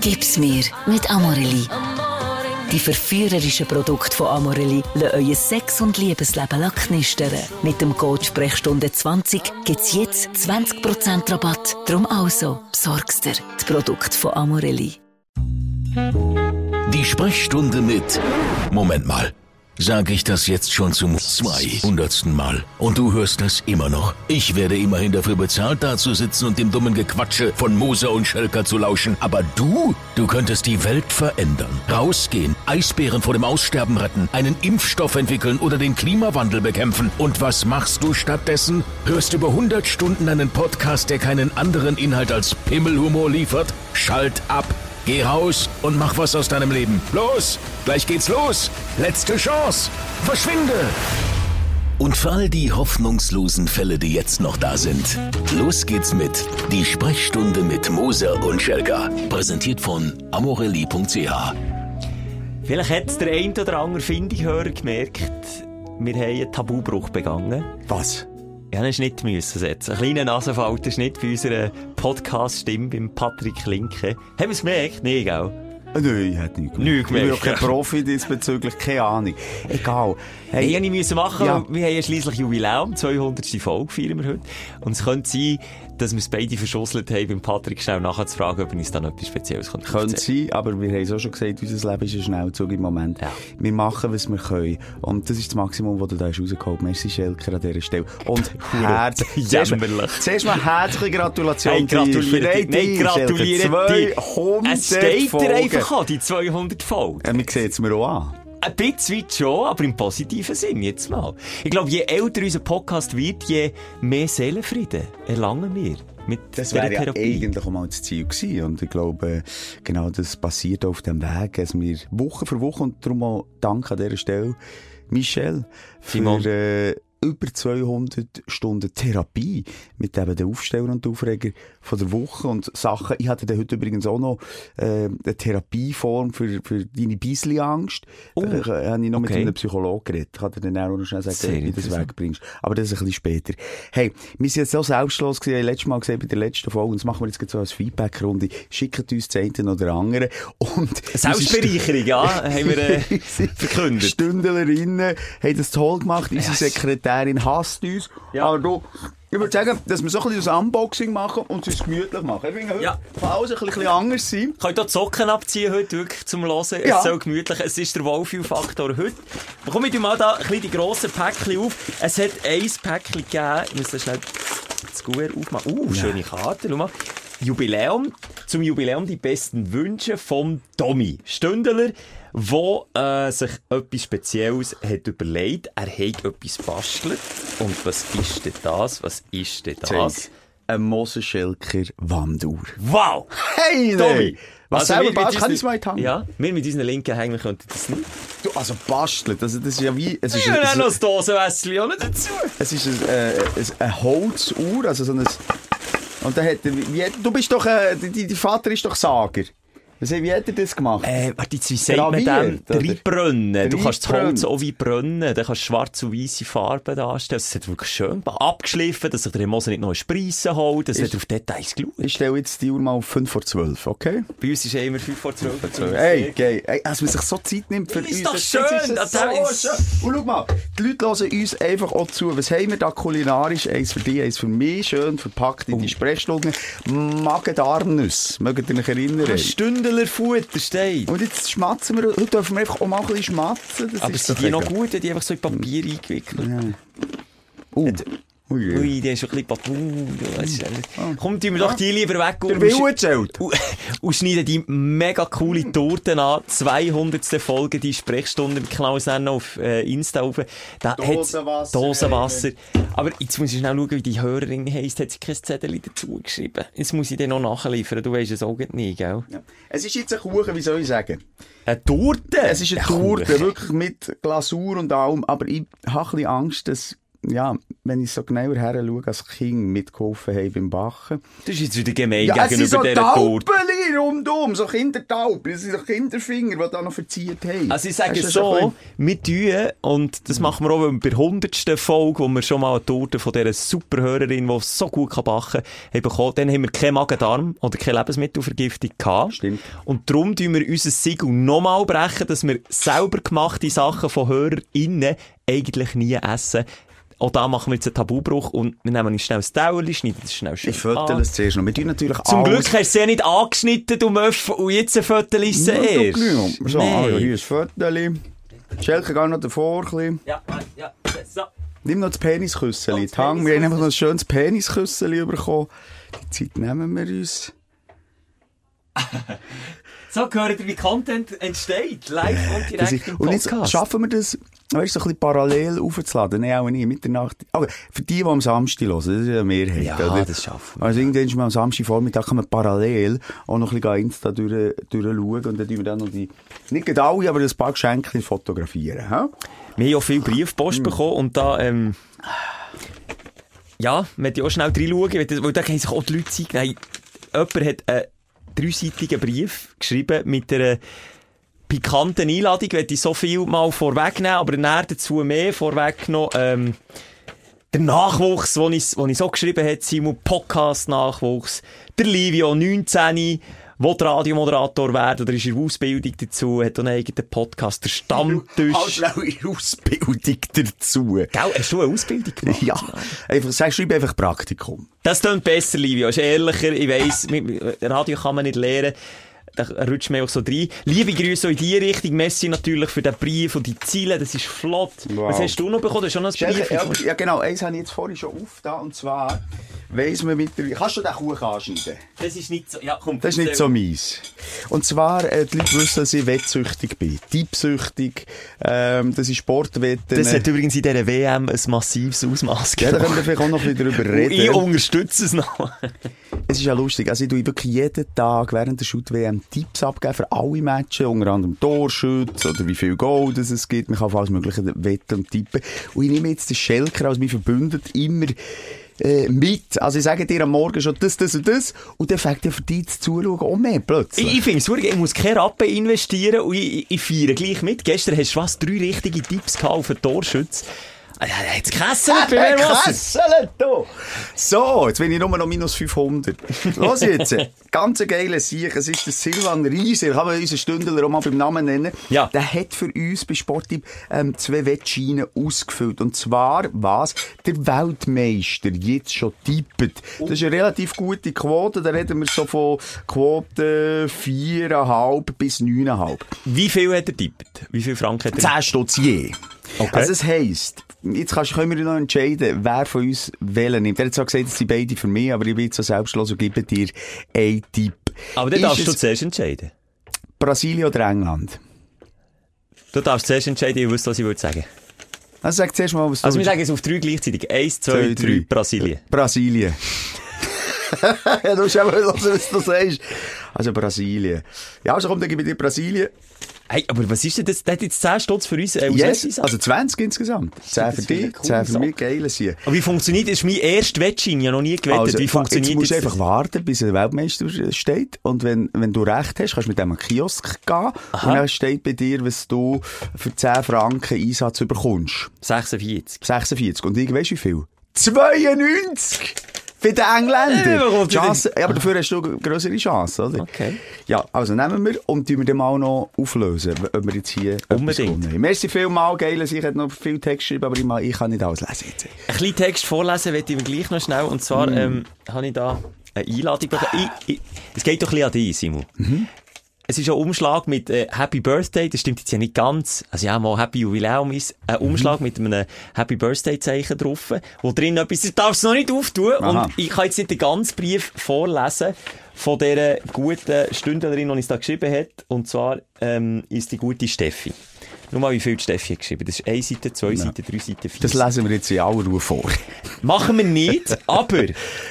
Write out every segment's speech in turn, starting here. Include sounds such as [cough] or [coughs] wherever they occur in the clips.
Gib's mir mit Amorelli. Die verführerischen Produkte von Amorelli lassen euer Sex- und Liebesleben knistern. Mit dem Code Sprechstunde 20 gibt's jetzt 20% Rabatt. Drum also, besorgst dir die Produkte von Amorelli. Die Sprechstunde mit Moment mal. Sage ich das jetzt schon zum 200. Mal. Und du hörst das immer noch. Ich werde immerhin dafür bezahlt, da zu sitzen und dem dummen Gequatsche von Moser und Schelker zu lauschen. Aber du, du könntest die Welt verändern. Rausgehen, Eisbären vor dem Aussterben retten, einen Impfstoff entwickeln oder den Klimawandel bekämpfen. Und was machst du stattdessen? Hörst über 100 Stunden einen Podcast, der keinen anderen Inhalt als Pimmelhumor liefert? Schalt ab. Geh raus und mach was aus deinem Leben. Los, gleich geht's los. Letzte Chance. Verschwinde. Und für all die hoffnungslosen Fälle, die jetzt noch da sind, los geht's mit Die Sprechstunde mit Moser und Schelga. Präsentiert von amorelli.ch. Vielleicht hat der ein oder andere Findighörer gemerkt, wir haben einen Tabubruch begangen. Was? Ja, einen Schnitt müssen setzen. Ein kleiner Nasenfalterschnitt bei unserer Podcast-Stimme beim Patrick Linke. Haben wir es gemerkt? Nee, gell? Äh, Nein, ich hätte nichts Nichts Ich bin ja gemerkt. kein Profi diesbezüglich, keine Ahnung. Egal. Hey, ich musste müssen machen, Ja. wir haben ja schliesslich Jubiläum, 200. Folge feiern wir heute. Und es könnte sein, dass wir es beide verschusselt haben, beim Patrick schnell nachzufragen, ob er uns dann etwas Spezielles könnte Könnte sein, aber wir haben es auch schon gesagt, unser Leben ist ein Schnellzug im Moment. Ja. Wir machen, was wir können. Und das ist das Maximum, das du da hast rausgeholt. Merci, Schelker, an dieser Stelle. Und [laughs] herz... Jämmerlich. zuerst mal herzliche Gratulation. Hey, gratuliere dir. Nein, gratuliere dir. 200 Es steht dir einfach an, die 200 Folgen. Ja, wir sehen es mir auch an. Ein bisschen schon, aber im positiven Sinn jetzt mal. Ich glaube, je älter unser Podcast wird, je mehr Seelenfrieden erlangen wir mit Das wäre ja eigentlich auch mal das Ziel gewesen. Und ich glaube, genau das passiert auf dem Weg, dass wir Woche für Woche, und darum auch Dank an dieser Stelle, Michel, Simon. für äh, über 200 Stunden Therapie mit eben den Aufsteller und den Aufreger von der Woche und Sachen. Ich hatte heute übrigens auch noch äh, eine Therapieform für, für deine Beisli-Angst. Oh, Da äh, habe ich noch mit okay. einem Psychologen geredet. Ich kann dir dann auch noch schnell sagen, Sehr wie du das wegbringst. Aber das ist ein bisschen später. Hey, wir sind jetzt so selbstlos gewesen, letztes Mal gesehen bei der letzten Folge, und das machen wir jetzt so als Feedback-Runde. Schickt uns das eine oder andere. Und Selbstbereicherung, ja, haben wir äh, [laughs] verkündet. Stündlerinnen haben das toll gemacht. Unsere Yes. Sekretärin hasst uns. Ja. Aber du, ich würde sagen, dass wir so ein bisschen das Unboxing machen und es uns gemütlich machen. Ich finde, heute Ja. kann alles ein bisschen anders sein. Könnt ihr die Socken abziehen heute wirklich zum Hören? Ja. Es soll gemütlich, es ist der Wohlfühlfaktor heute. Bekomme ich mal da ein bisschen die grossen Päckchen auf. Es hat ein Päckchen gegeben, ich muss das schnell das Gouverneur aufmachen. Uh, schöne Karte, schau mal. Jubiläum, zum Jubiläum die besten Wünsche vom Tommy Stündler, wo äh, sich etwas Spezielles hat überlegt. Er hat etwas bastelt. Und was ist denn das? Was ist denn das? Zeig. Ein Mosenschelker Wanduhr. Wow! Hey, Tommy! nee. Was Also selber basteln? Kann ich es mal in die Hand? Ja, wir mit unseren linken Hängen könnten das nicht. Du, also bastelt. Also, das ist ja wie... Es ist, Ja, dann es, noch das Dosenwässerchen auch noch dazu. es ist ein, äh, ein, ein Holzuhr, also so ein... Und da hat er, wie, du bist doch, äh, die Vater ist doch Sager. Was, wie hat er das gemacht? Äh, warte, jetzt, wie sagt man dem? Reinbrennen. Du kannst das Holz auch wie brennen. Dann kannst du schwarze und weiße Farben darstellen. Es hat wirklich schön abgeschliffen, dass sich der Mose nicht noch Spreisen holt. Es Ist- hat auf Details geschaut. Ich stelle jetzt die Uhr mal auf 5 vor 12, okay? Bei uns ist ja immer 5 vor 12. Hey, geil. Hey, als man sich so Zeit nimmt für ist uns. doch das schön, ist das so ist- schön. Und schau mal, die Leute hören uns einfach auch zu. Was haben wir da kulinarisch? Eins für dich, eins für mich. Schön verpackt in die Sprechstunde. Magen-Darm-Nüsse. Mögt ihr euch erinnern? Futter steht. Und jetzt schmatzen wir. Heute dürfen wir einfach auch mal ein bisschen schmatzen. Das Aber sind die noch gut? Die einfach so in Papier eingewickelt. Uh. Ui. Ui, der ist schon ein bisschen. Uh, das ist- Komm, tun wir doch die lieber weg. Der Wille zählt. [laughs] Und, schneiden die mega coole Torten an. 200. Folge, die Sprechstunde mit Klaus Enno auf äh, Insta auf. Da Dosenwasser. Dosenwasser. Aber jetzt muss ich schnell schauen, wie die Hörerin heisst. Hat sie kein Zettel dazu geschrieben? Jetzt muss ich den noch nachliefern. Du weißt es auch nicht, gell? Ja. Es ist jetzt ein Kuchen, wie soll ich sagen? Eine Torte? Es ist eine Torte, wirklich mit Glasur und allem, aber ich habe ein bisschen Angst, dass ja, wenn ich so genauer her schaue, als Kind mitgeholfen habe beim Bachen. Das ist jetzt wieder gemein Ja, es gegenüber so dieser Torte. Taubeli rundum, so Kindertauben, das sind so Kinderfinger, die da noch verziert haben. Also ich sage du so, wir tun, und das machen wir auch bei der hundertsten Folge, wo wir schon mal eine Torte von dieser super Hörerin, die so gut kann backen kann, haben bekommen. Dann haben wir keinen Magen-Darm oder keine Lebensmittelvergiftung gehabt. Stimmt. Und darum tun wir unser Siegel nochmal brechen, dass wir selber gemachte Sachen von HörerInnen eigentlich nie essen. Auch da machen wir jetzt einen Tabubruch und wir nehmen uns schnell ein Tauerli, schneiden das schnell schön Ich fötel an. es zuerst noch. Wir tun natürlich Zum alles- Glück hast du sie ja nicht angeschnitten, du Möff, und jetzt ein Viertel ist Ja, erst. So, Nein. also hier ist ein Föteli. Schelke, geh noch davor ein bisschen. Ja, ja, so. Nimm noch das Penisküsseli. das Die Hang, wir haben einfach noch ein schönes Penisküsseli bekommen. Die Zeit nehmen wir uns. [laughs] So gehört ihr, wie Content entsteht. Live und Das direkt im und jetzt Podcast. schaffen wir das, weißt du, so ein bisschen parallel aufzuladen. Nein, auch nicht, Mitternacht. Aber für die, die am Samstag hören, das ist ja eine Mehrheit. Ja, oder? das schaffen wir. Also irgendwann ist man am Samstagvormittag kann man parallel auch noch ein bisschen Insta durch, durchschauen und dann tun wir dann noch die, nicht gerade alle, aber ein paar Geschenke fotografieren. Hä? Wir haben ja viel Briefpost Hm. bekommen und da, ähm, ja, wir möchten auch schnell reinschauen, weil weil da haben sich auch die Leute Zeit genommen. Jemand hat einen dreiseitigen Brief geschrieben mit einer pikanten Einladung, ich möchte so viel mal vorwegnehmen, aber näher dazu mehr vorweggenommen, ähm, der Nachwuchs, den ich, den ich so geschrieben habe, Simon, Podcast-Nachwuchs, der Livio, 19, will Radiomoderator werden oder ist in der Ausbildung dazu, hat auch einen eigenen Podcast, der Stammtisch. Halt schnell in Ausbildung dazu. Gell, hast du eine Ausbildung gemacht? Ja, einfach, sag, schreib einfach Praktikum. Das klingt besser, Livio. Ist ehrlicher. Ich weiss, mit- Radio kann man nicht lernen. Da rutscht man auch so rein. Liebe Grüße in die Richtung. Messi natürlich für den Brief und die Ziele. Das ist flott. Wow. Was hast du noch bekommen? Du hast schon noch ein Brief. ja, ja, genau, eins habe ich jetzt vorhin schon aufgetan, und zwar weiss man mit der... Kannst du den Kuchen anschneiden? Das ist nicht so, ja, komm. Das ist nicht so mies. Und zwar, äh, die Leute wissen, dass ich wettsüchtig bin. Tippsüchtig, ähm, dass ich Sportwetten... Das hat übrigens in dieser WM ein massives Ausmaß ja, da können wir vielleicht auch noch ein bisschen drüber [laughs] Und ich reden. unterstütze es noch. Es ist ja lustig, also ich tue wirklich jeden Tag während der Shoot-WM Tipps abgeben für alle Matches, unter anderem Torschütz oder wie viel Goal das es gibt. Man kann auf alles mögliche wetten und tippen. Und ich nehme jetzt den Schelker als mein Verbündet immer äh, mit. Also ich sage dir am Morgen schon das, das und das und dann fängt ja für dich zu zuschauen auch mehr plötzlich. Ich, finde es super, ich muss keine Rappen investieren und ich, ich, ich feiere gleich mit. Gestern hast du was, drei richtige Tipps gehabt auf den Torschütz. Ah, ja, Jetzt Kessel bei mir was? Kessel da! So, jetzt bin ich nur noch minus 500. Los jetzt, [laughs] ganz geile Sieg. Es ist der Silvan Rieser, kann man unseren Stündler auch mal beim Namen nennen. Ja. Der hat für uns bei Sporttipp ähm, zwei Wettscheine ausgefüllt. Und zwar, was? Der Weltmeister jetzt schon tippt. Das ist eine relativ gute Quote. Da reden wir so von Quote 4,5 bis 9,5. Wie viel hat er tippt? Wie viel Franken hat er? 10 Stutz je. Okay. Also das heisst, jetzt kannst, können wir noch entscheiden, wer von uns wählen nimmt. Er hat zwar gesagt, es sind beide für mich, aber ich bin jetzt so selbstlos und gebe dir einen Tipp. Aber dann Ist darfst du es zuerst entscheiden. Brasilien oder England? Du darfst zuerst entscheiden, ich wüsste, was ich würde sagen. Also sag zuerst mal, was Also wir du sagen es auf drei gleichzeitig. Eins, zwei, Zwei, drei, drei. Brasilien. Brasilien. [laughs] ja, du musst einfach hören, was du sagst. Also Brasilien. Ja, also komm, dann gebe ich dir Brasilien. Hey, aber was ist denn das? Der hat jetzt 10 Stutz für uns äh, Yes, Wessis- also 20 insgesamt. 10 für dich, coole 10 für mich, geile sie. Aber wie funktioniert das? ist mein erster Wettschein, ja noch nie gewettet. Also, wie funktioniert jetzt musst du jetzt einfach das? warten, bis ein Weltmeister steht. Und wenn, wenn du recht hast, kannst du mit dem Kiosk gehen. Und dann steht bei dir, was du für 10 Franken Einsatz bekommst. 46. 46. Und ich weiss wie viel? 92! Für den Engländer! Chance, ja, aber dafür hast du eine grössere Chance, oder? Okay. Ja, also nehmen wir und tun wir den mal noch auflösen, ob wir jetzt hier Unbedingt. Merci vielmal, geil. Ich hätte noch viel Text geschrieben, aber ich, mal- ich kann nicht alles lesen jetzt. Ein kleinen Text vorlesen möchte ich mir gleich noch schnell. Und zwar ähm, habe ich da eine Einladung bekommen. Ich, ich, es geht doch ein bisschen an dich, Simon. Es ist ein Umschlag mit äh, Happy Birthday, das stimmt jetzt ja nicht ganz. Also ja, mal Happy Jubiläum ist ein Umschlag mit einem Happy Birthday Zeichen drauf, wo drin etwas, ich darf es noch nicht auftun. Aha. Und ich kann jetzt nicht den ganzen Brief vorlesen von dieser guten Stündlerin, die uns da geschrieben hat. Und zwar ähm, ist die gute Steffi. Nur mal, wie viel die Steffi hat geschrieben. Das ist eine Seite, zwei Seiten, drei Seiten, vier Das lesen wir jetzt in aller Ruhe vor. Machen wir nicht, aber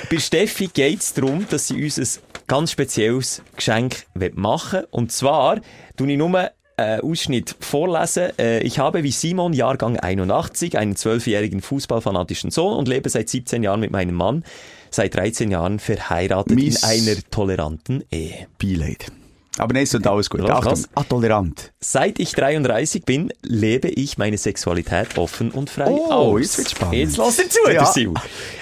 bei Steffi geht es darum, dass sie uns ein ganz spezielles Geschenk machen will. Und zwar tue ich nur äh, Ausschnitt vorlesen. Äh, ich habe wie Simon, Jahrgang 81, einen zwölfjährigen fußballfanatischen Sohn und lebe seit 17 Jahren mit meinem Mann, seit 13 Jahren verheiratet Mies- in einer toleranten Ehe. Beileid. Aber nein, ist und alles gut. Achtung, ah, tolerant. Seit ich 33 bin, lebe ich meine Sexualität offen und frei Oh, aus. jetzt wird's spannend. Jetzt lass dir zu, Ja.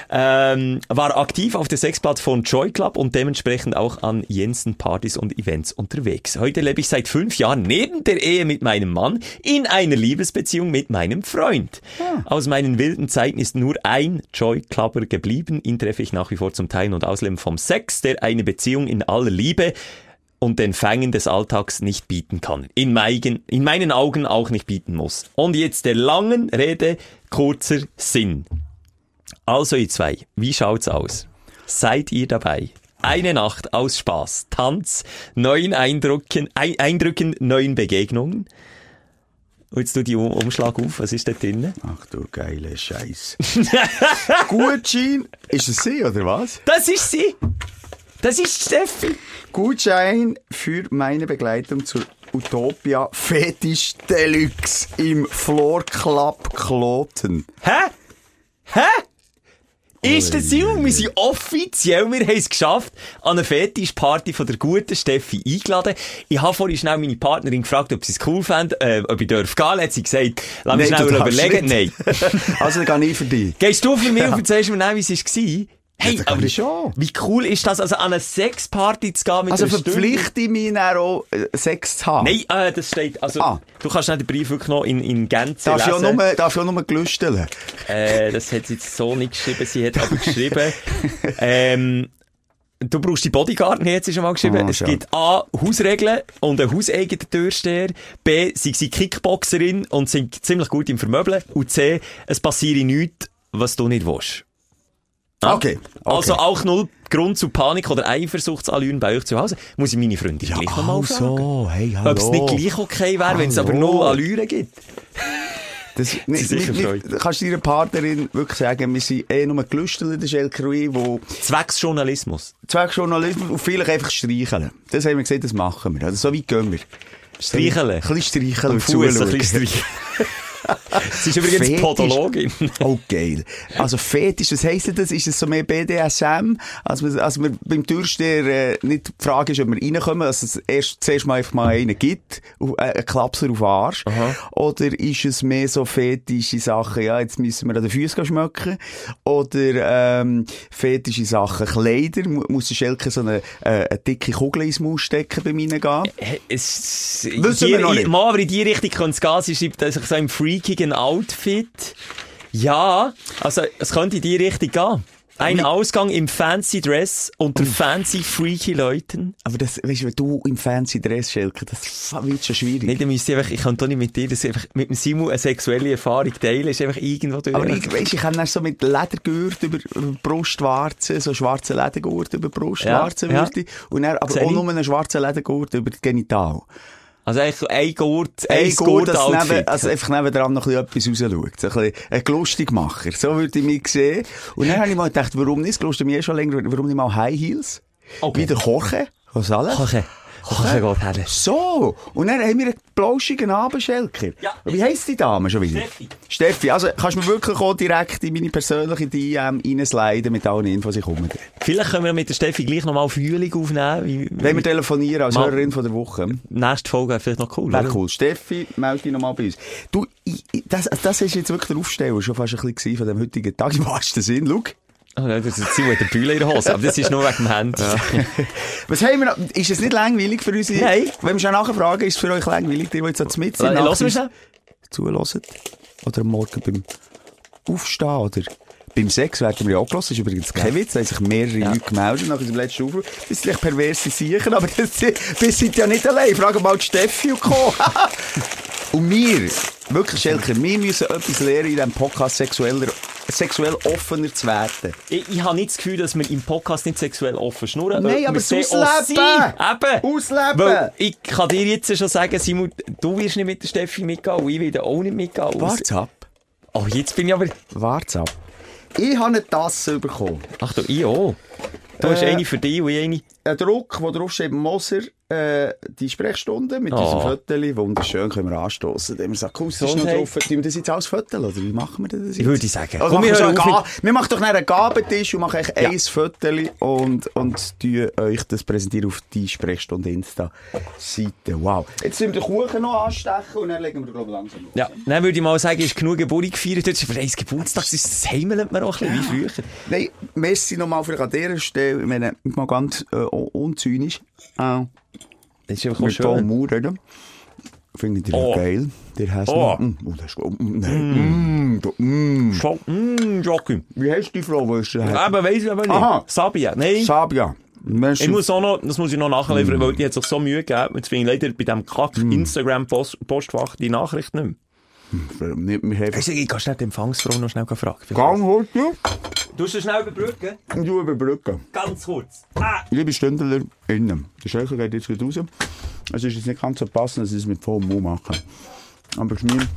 Ähm, war aktiv auf der Sexplattform Joy Club und dementsprechend auch an Jensen Partys und Events unterwegs. Heute lebe ich seit fünf Jahren neben der Ehe mit meinem Mann in einer Liebesbeziehung mit meinem Freund. Aus meinen wilden Zeiten ist nur ein Joy Clubber geblieben. Ihn treffe ich nach wie vor zum Teilen und Ausleben vom Sex, der eine Beziehung in aller Liebe und den Fängen des Alltags nicht bieten kann. In, meigen, in meinen Augen auch nicht bieten muss. Und jetzt der langen Rede kurzer Sinn. Also ihr zwei, wie schaut's aus? Seid ihr dabei? Eine Nacht aus Spaß, Tanz, neuen Eindrücken, Ei- Eindrücken, neuen Begegnungen. Und jetzt tu die um Umschlag auf, was ist da drin? Ach du geile Scheiß. [laughs] Gutschein, ist es sie, oder was? Das ist sie! Das ist Steffi! Gutschein für meine Begleitung zur Utopia Fetisch Deluxe im Floor Club Kloten. Hä? Hä? Ist das so? Wir sind offiziell, wir haben es geschafft, an eine Fetischparty von der guten Steffi eingeladen. Ich habe vorhin schnell meine Partnerin gefragt, ob sie es cool fände, äh, ob ich darf gehen. Hat sie gesagt, lass mich Nein, schnell überlegen. Nein. [laughs] Also, dann gehe ich für dich. Gehst du für mich und erzählst mir wie es war? Hey, aber ich schon. wie cool ist das, also an eine Sexparty zu gehen mit Also verpflichte ich mich dann auch, äh, Sex zu haben? Nein, äh, das steht, also, Ah. du kannst nicht den Brief wirklich noch in, in Gänze Darfst du ja lesen. nur, darfst du ja nur gelüsteln. Äh, das hat sie jetzt so nicht geschrieben. Sie hat aber geschrieben, [laughs] ähm, du brauchst die Bodyguard nicht, hat sie schon mal geschrieben. Ah, es schade. gibt A, Hausregeln und einen hauseigenen Türsteher. B, sie sind Kickboxerin und sind ziemlich gut im Vermöbeln. Und C, es passiere nichts, was du nicht willst. Ah. Okay, okay. Also auch null Grund zu Panik oder Eifersuchtsallüren bei euch zu Hause. Muss ich meine Freundin gleich nochmal fragen. also, hey, hallo. Ob es nicht gleich okay wäre, wenn es aber null Allüren gibt. Das, [laughs] nicht, sicher nicht, kannst du deiner Partnerin wirklich sagen, wir sind eh nur gelüstelt, der Schelke Rui, wo Zwecks Journalismus. Zweckjournalismus und vielleicht einfach streicheln. Das haben wir gesagt, das machen wir. Also so weit gehen wir. Streicheln. Ein bisschen streicheln und zuschauen. [laughs] Sie ist übrigens Fetisch. Podologin. Oh, geil. Also Fetisch, was heisst das? Ist es so mehr BDSM? Also, man- also man beim Türsteher äh, nicht die Frage ist, ob wir reinkommen, dass es erst, zuerst mal einfach mal einen gibt, äh, einen Klapser auf den Arsch. Oder ist es mehr so fetische Sachen, ja, jetzt müssen wir an den Füßen schmecken. Oder ähm, fetische Sachen, Kleider, Mu- muss der Schelke so eine, äh, eine dicke Kugel ins Maus stecken bei mir gehen? Es, Wissen wir noch nicht. Mal, aber in die Richtung könnte es gehen. Sie schreibt, dass ich so im freakigen Outfit. Ja, also, es könnte in die Richtung gehen. Ein Ausgang im fancy Dress unter fancy freaky Leuten. Aber das, weißt du, wenn du im fancy Dress, Schelke, das wird schon schwierig. Nicht, dann müsste ich einfach, ich kann doch nicht mit dir, das einfach, mit dem Simu eine sexuelle Erfahrung teilen, ist einfach irgendwo durch. Aber ich, weißt, ich kann dann so mit Ledergurt über, über die Brustwarzen, so schwarzen Ledergurt über die Brustwarzen Ja, würde ich. Und dann, aber Sehe auch ich. nur einen schwarzen Ledergurt über die Genital. Also eigentlich so ein Gurt, ein Ein Gurt, dass Gurt-Outfit. neben, also einfach nebenan noch ein bisschen etwas rausschaut. So ein bisschen ein Lustigmacher. So würde ich mich sehen. Und dann habe ich mal gedacht, warum nicht? Lustet mich eh schon länger, warum nicht mal High Heels? Okay. Wie der Jorge. Was alles? Koche. Koche geht her. So, und dann haben wir einen blauschigen Abend, Schelker. Ja. Wie heisst die Dame schon wieder? Steffi. Steffi, also kannst du mir wirklich auch direkt in meine persönliche DM reinsliden mit allen Infos, die ich komme. Vielleicht können wir mit der Steffi gleich nochmal Fühlung aufnehmen. Wie, Wenn wir telefonieren als Mal- Hörerin von der Woche. nächste Folge wäre vielleicht noch cool, Wäre cool. Steffi, melde dich nochmal bei uns. Du, ich, das, das ist jetzt wirklich der Aufsteller schon fast ein bisschen von dem heutigen Tag. Im wahrsten Sinn, schau. Oh, nein, das ist hat eine Bühle in der Hose, aber das ist nur wegen dem Handy. [laughs] Was haben wir noch? Ist es nicht langweilig für uns? Nein. Wenn wir schon nachher fragen, ist es für euch langweilig, die, die jetzt so mit sind? Lass mich. Zuhören. Oder am Morgen beim Aufstehen oder beim Sex werden wir ja auch gelassen. Das ist übrigens kein Witz. Da haben sich mehrere Leute gemeldet nach unserem letzten Aufruf. Das sind perverse Sicher, aber [laughs] das, wir sind ja nicht allein. Frag mal die Steffi und Co. [laughs] und wir, wirklich, Schelker, wir müssen etwas lernen in diesem Podcast sexueller, sexuell offener zu werden. Ich, ich habe nicht das Gefühl, dass wir im Podcast nicht sexuell offen schnurren. Nein, aber es ausleben. Eben. Ausleben. Weil ich kann dir jetzt schon sagen, Simon, du wirst nicht mit der Steffi mitgehen und ich werde auch nicht mitgehen. Wart's ab. Oh, jetzt bin ich aber... Wart's ab. Ich habe eine Tasse bekommen. Ach du, ich auch. Du hast Äh, eine für dich und ich eine... Ein Druck, wo drauf steht Moser äh, die Sprechstunde mit Oh. unserem Viertel. Wunderschön, können wir anstoßen. Dann haben wir gesagt, es ist noch drauf. Tun wir das jetzt als Viertel, oder wie machen wir das jetzt? Ich würde sagen, Also komm, machen wir, wir so wir machen doch einen Gabentisch und machen Ja. ein Viertel und, und tun euch das präsentieren auf die Sprechstunde Insta-Seite. Wow. Jetzt müssen wir den Kuchen noch anstechen und dann legen wir, glaube ich, langsam los. Ja, dann würde ich mal sagen, ist genug Geburt gefeiert. Jetzt ist für eins Geburtstag, das heimelt man auch ein bisschen wie früher. Nein, merci nochmal für an dieser Stelle. Ich meine, mal ganz äh, un- unzynisch. Äh, Das ist einfach auch mit Tom schön. Moore reden. Finde ich Oh. geil. Der heißt Oh. noch. Mm, oh, das ist gut. Mm, nein. Mm, du- mm. Schon, mm, Joachim. Wie heißt die Frau, die ist der Aber weiss ich aber nicht. Aha. Sabia, nein. Sabia. Ich muss auch noch, das muss ich noch nachliefern, weil die hat sich so Mühe gegeben. Jetzt finde ich leider bei dem Kack Mm. Die Nachricht nicht mehr. Nicht mehr. Weisst du, ich kann schnell die Empfangsfrau noch schnell fragen. Gang heute Du musst schnell überbrücken. du überbrücken. Ganz kurz. Ah. Liebe Stündler innen, der Schelker geht jetzt raus. Es ist jetzt nicht ganz so passend, dass ich es mit vollem Mund mache. Aber ist mir,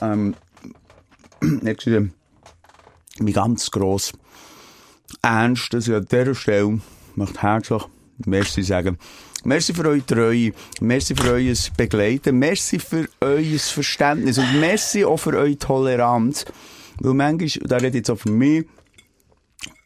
ähm, [clears throat] nicht gesehen, mir ganz gross ernst, dass ich an dieser Stelle möchte herzlich Merci sagen. Merci für eure Treue, merci für euer Begleiten, merci für euer Verständnis und merci auch für eure Toleranz. Weil manchmal, und da rede ich jetzt auch für mich,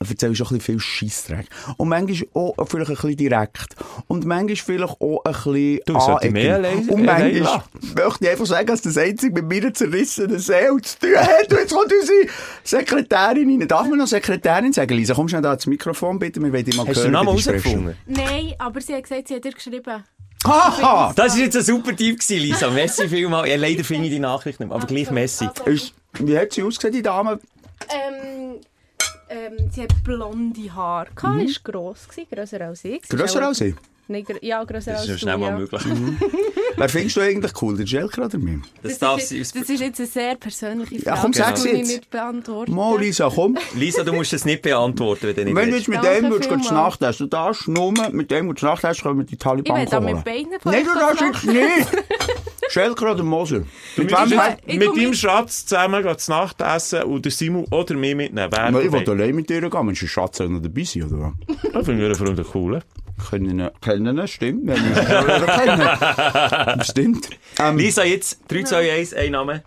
erzählst du auch ein bisschen viel Scheissdreck. Und manchmal auch vielleicht ein bisschen direkt. Und manchmal vielleicht auch ein bisschen Du, sollte ich mehr leise- Und allein manchmal lassen? möchte ich einfach sagen, dass das einzige mit meiner zerrissenen Seele zu tun hat. Jetzt kommt unsere Sekretärin rein. Darf man noch Sekretärin sagen? Lisa, komm schnell da ans Mikrofon, bitte. Wir wollen dich mal Hast du hören den Namen bei der herausgefunden? Nein, aber sie hat gesagt, sie hat dir geschrieben. Haha! Das war jetzt ein super Typ, Lisa. Messi vielmal. Ja, leider finde ich die Nachricht nicht mehr, aber gleich Messi. Ist- Wie hat sie ausgesehen, die Dame? Ähm, ähm, sie hat blonde Haare. Mhm. Ist gross grösser als ich. Grösser als ich. Nein, ja, grösser Das als ist ja du, schnell mal ja. möglich. [laughs] Wer findest du eigentlich cool? Der Jelker oder mir? Das Das, darf ist, sie das ist jetzt eine sehr persönliche Frage. Ja, komm, das sag's kann ich jetzt. nicht beantworten. Mo, Lisa, komm. Lisa, du musst es nicht beantworten, wenn du nicht Wenn du willst. jetzt mit Danke dem du. Nacht essen, du darfst nur mit dem, wo du Nacht hast, können wir die Ich Taliban will da holen. mit Beinen von Nein, du darfst jetzt nicht. Schelker oder Moser? Mit wem Ja, ich mit komm deinem mit- Schatz zusammen gehen zu Nacht essen und der Simon oder mich mitnehmen. Wer du? Ich will allein mit dir gehen, Mensch, der Schatz noch dabei sein, oder was? Das finde ich einen Freund cool. Können ihn, kennen stimmt. Wir ihn kennen. [laughs] Stimmt. Ähm, Lisa, jetzt 3, 2, 1, ein Name.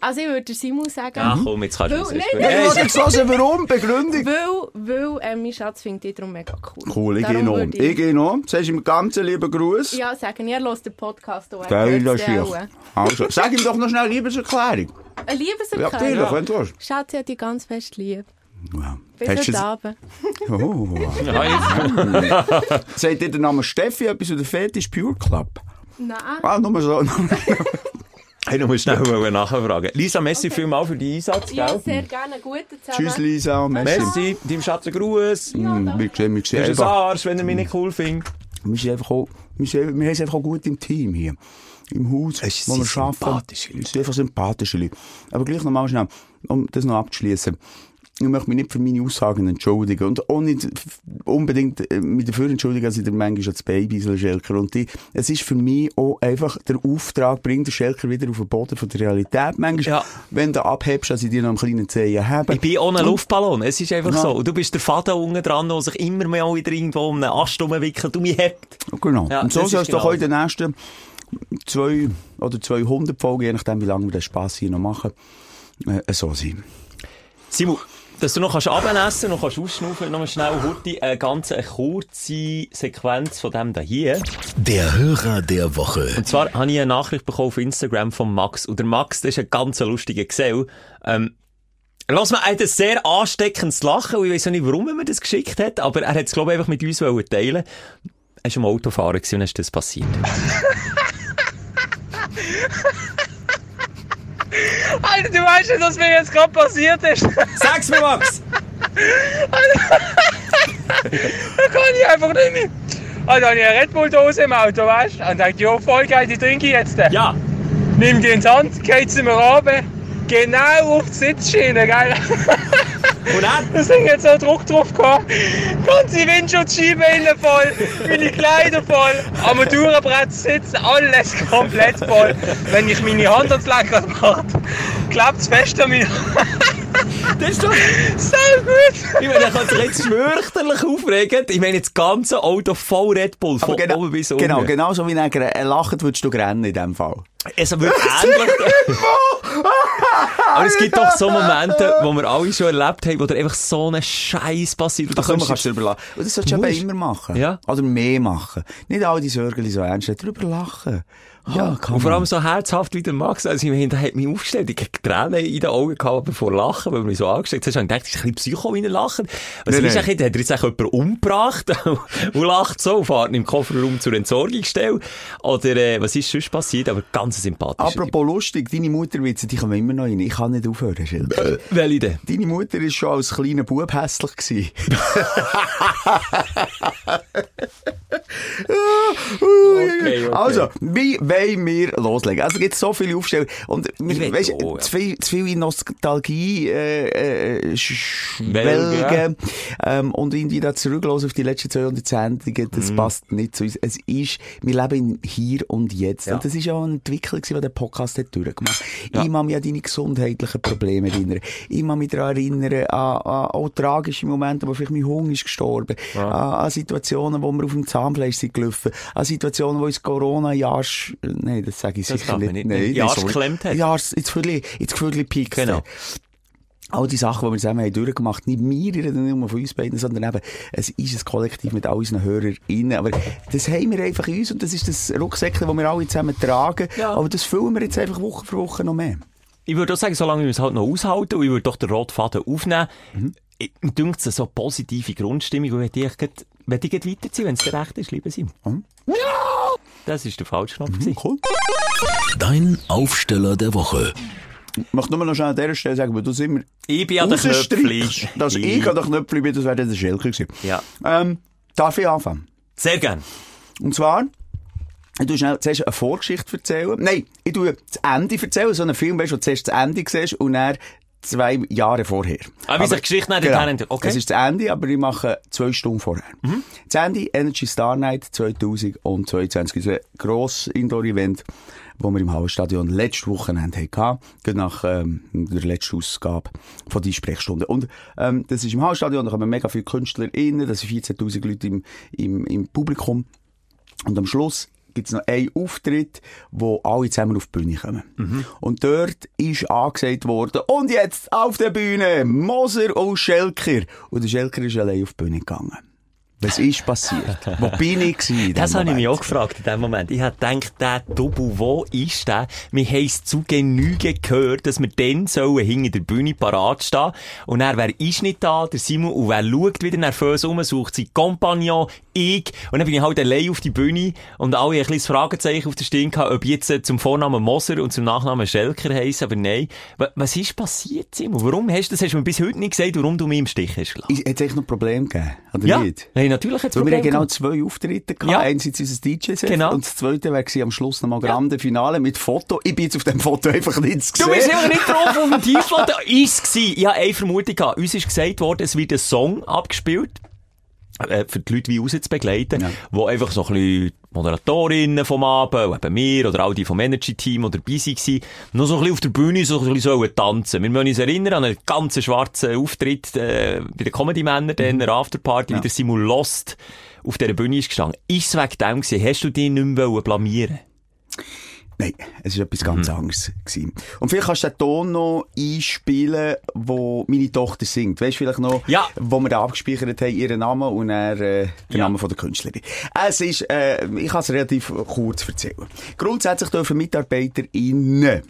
Also ich würde Simon sagen, Ja, komm, jetzt kannst du es. nein, gut. nein, ich wollte warum? Begründung. weil, weil äh, mein Schatz findet ich darum mega cool. Cool, ich gehe noch. würde Ich gehe noch. Sagst du ihm ganz lieben Gruß? Ja, sagen, ihr hört den Podcast auch. Geil, das ist auch. Also, sag ihm doch noch schnell eine Liebeserklärung. Eine Ja, Liebeserklärung. natürlich, wenn du willst. Schatz, ich habe dich ganz fest lieb. Ja. Bis du heute Abend. [laughs] Oh. Ja, [laughs] jetzt. Sagt dir der Name Steffi etwas oder Fetisch Pure Club? Nein. Ah, nur so. [laughs] Hey, du musst schnell nachfragen. Lisa, Messi, vielmal für deinen Einsatz, Ja, gell? sehr gerne. Guten zusammen. Tschüss, Lisa. Merci. Merci, deinem Schatz einen Gruß. Mm, wir sehen, wir Du sehen bist ein Arsch, wenn er mich nicht cool findet. wir sind einfach auch, wir, sind, wir haben es einfach auch gut im Team hier. Im Haus, Es wo wir sind arbeiten. sympathische Leute. Es sind einfach sympathische Leute. Aber gleich nochmal schnell, um das noch abzuschließen. Ich möchte mich nicht für meine Aussagen entschuldigen. Und auch nicht unbedingt äh, mich dafür entschuldigen, dass ich der manchmal als Baby Schelker. Und die, es ist für mich auch einfach der Auftrag, bringt den Schelker wieder auf den Boden von der Realität. Manchmal, Ja. wenn du abhebst, dass ich dir noch einen kleinen Zehen habe. Ich bin ohne Luftballon. Es ist einfach Ja. so. Und du bist der Faden unten dran, der sich immer mal wieder irgendwo um einen Ast rumwickelt und mich hebt. Genau. Ja, und so soll es doch genau heute in den nächsten zwei oder 200 Folgen, je nachdem, wie lange wir den Spass hier noch machen, äh, so sein. Simon, dass du noch kannst abessen noch kannst ausschnaufen, noch mal schnell Hurti, eine ganz eine kurze Sequenz von dem da hier. Der Hörer der Woche. Und zwar habe ich eine Nachricht bekommen auf Instagram von Max. Und der Max, das ist ein ganz lustiger Gesell. Ähm, Lass mal, er hat ein sehr ansteckendes Lachen, und ich weiß auch nicht, warum er mir das geschickt hat, aber er hat es, glaube ich, einfach mit uns wollen teilen. Er war am Autofahren gewesen und dann ist das passiert. [laughs] Alter, du weißt nicht, was mir jetzt gerade passiert ist. Sag's mir, Max! [laughs] Da kann ich einfach nicht mehr. Also habe ich eine Red Bull Dose im Auto, weißt du? Und dachte, jo, voll geil, die trinke ich jetzt. Ja! Nimm die in die Hand, geht sie mir runter. Genau auf die Sitzschiene, geil. [laughs] Und dann? Das Ding hat so Druck drauf gehabt. Ganze Windschutzscheibe innen voll, meine Kleider voll, Armaturenbrett sitzen, alles komplett voll. Wenn ich meine Hand ans Lenkrad mache, klappt es fest an mir. Das ist doch... So gut! Ich meine, der kann sich jetzt fürchterlich aufregen. Ich meine, das ganze Auto voll Red Bull, von genau, oben bis unten. genau, genau so wie er lacht, würdest du rennen in dem Fall. Also wirklich ähnlich. [laughs] Aber es gibt doch so Momente, wo wir alle schon erlebt haben, wo da einfach so ein Scheiß passiert. Und du Ach, komm, kannst- du drüber lachen. Und das solltest du eben immer machen. Ja. Oder mehr machen. Nicht all die Sorgen so ernst. Drüber lachen. Ja, kann Und vor allem so herzhaft wie der Max. Also, ich der hat mich aufgestellt. Ich hatte Tränen in den Augen gehabt, bevor Lachen, weil er mich so angestellt hat. Ich dachte, das ist ein bisschen Psycho, wie er lacht. Was Nein, ist eigentlich, hat er jetzt eigentlich jemanden umgebracht [laughs] und lacht so und fährt im Kofferraum zur Entsorgungsstelle? Oder, äh, was ist sonst passiert? Aber ganz sympathisch. Apropos lustig, deine Mutterwitze, die kommen immer noch rein. Ich kann nicht aufhören, Schild. Welche denn? Deine Mutter war schon als kleiner Bub hässlich. gewesen. [laughs] [laughs] okay. Also, wie wollen wir loslegen? Also, es gibt so viele Aufstellungen. Und, weißt, auch, ja. zu, viel, zu viel in Nostalgie, äh, äh, schwelgen. Welgen. Ähm, und irgendwie da zurücklassen auf die letzten 200 Sendungen, das Mhm. passt nicht zu uns. Es ist, wir leben Hier und Jetzt. Ja. Und das ist ja eine Entwicklung, die der Podcast hat durchgemacht. Ich mag mich an deine gesundheitlichen Probleme erinnern. Ich mag mich daran erinnern, an, an auch tragische Momente, wo vielleicht mein Hunger ist gestorben. An, an Situationen, wo wir auf dem Zahnfleisch sind gelaufen. An Situationen, wo uns Corona Jahr, nein, das sage ich Das sicher nicht. nicht. Nein, Jahrs sorry. geklemmt hat. Jahrs, ins Gefühl, ins Gefühl piekst. Genau. All die Sachen, die wir zusammen haben durchgemacht nicht wir reden nicht nur von uns beiden, sondern eben, es ist ein Kollektiv mit all unseren HörerInnen. Aber das haben wir einfach in uns und das ist das Rucksäckchen, das wir alle zusammen tragen. Ja. Aber das füllen wir jetzt einfach Woche für Woche noch mehr. Ich würde auch sagen, solange wir es halt noch aushalten, und ich würde doch den Rotfaden aufnehmen, Mhm. mir dünkt es so positive Grundstimmung, und ich wenn ich weiterziehen, wenn es dir recht ist, lieber Simon. Mhm. Das ist der falsche Knopf. gewesen. Cool. Dein Aufsteller der Woche. Ich möchte nur noch schnell an dieser Stelle sagen, weil du immer Ich bin an der Knöpfli. dass ich an der Knöpfli bin, das wäre dann der Schelker gewesen. Ja. Ähm, darf ich anfangen? Sehr gern. Und zwar, ich tu schnell zuerst eine Vorgeschichte erzählen. Nein, ich tu das Ende erzählen, so einen Film, weißt, wo du zuerst das Ende siehst und dann zwei Jahre vorher. Ah, wie sich Geschichte nachher genau, entwickelt. Okay. Das ist das Ende, aber ich mache zwei Stunden vorher. Das Ende, Energy Star Night 2022, ist ein grosses Indoor-Event, wo wir im Hallenstadion letztes Wochenende hatten, gerade nach ähm, der letzten Ausgabe von die Sprechstunde. Und ähm, das ist im Hallenstadion, da kommen mega viele Künstler rein, das sind 14'000 Leute im, im, im Publikum. Und am Schluss gibt's noch einen Auftritt, wo alle zusammen auf die Bühne kommen. Und dort ist angesagt worden, und jetzt auf der Bühne Moser und Schelker. Und der Schelker ist allein auf die Bühne gegangen. Was ist passiert? [laughs] Wo bin ich gewesen? Das habe ich mich auch gefragt in dem Moment. Ich habe gedacht, der Double, wo ist der? Wir haben es zu Genüge gehört, dass wir dann sollen hinter der Bühne parat stehen. Und er, wer ist nicht da? Der Simon. Und wer schaut wieder nervös um, sucht sein Kompagnon, ich. Und dann bin ich halt allein auf die Bühne und alle ein kleines Fragezeichen auf der Stirn gehabt, ob jetzt äh, zum Vornamen Moser und zum Nachnamen Schelker heiße, aber nein. Wa- Was ist passiert, Simon? Warum hast du das? Hast du mir bis heute nicht gesagt, warum du mich im Stich hast gelassen? Hat es echt noch Probleme gegeben? Oder Ja, nicht? hey, natürlich hat es Weil wir haben Probleme genau zwei Auftritte gehabt. Ja. Einerseits unser DJ-Set Genau. und das zweite gewesen am Schluss nochmal grande Finale mit Foto. Ich bin jetzt auf dem Foto einfach nicht zu Du bist immer nicht drauf auf dem [laughs] Tiefland. Ist gsi. Ich habe eine Vermutung gehabt. Uns ist gesagt worden, es wird ein Song abgespielt. Äh, für die Leute wie raus zu begleiten, Ja. wo einfach so ein bisschen Moderatorinnen vom Abend, eben wir oder all die vom Energy-Team oder dabei waren, noch so ein bisschen auf der Bühne so ein bisschen sollen tanzen. Wir müssen uns erinnern an einen ganz schwarzen Auftritt äh, bei den Comedy-Männern, dann eine Afterparty, Ja. wie der Simon Lost auf dieser Bühne ist gestanden. Ist es wegen dem gewesen? Hast du dich nicht mehr wollen blamieren Nein, es war etwas ganz Mhm. anderes. Gewesen. Und vielleicht kannst du den Ton noch einspielen, wo meine Tochter singt. Weißt du vielleicht noch, Ja. wo wir da abgespeichert haben, ihren Namen und dann, äh, den Ja. Namen von der Künstlerin. Es ist, äh, ich kann es relativ kurz erzählen. Grundsätzlich dürfen MitarbeiterInnen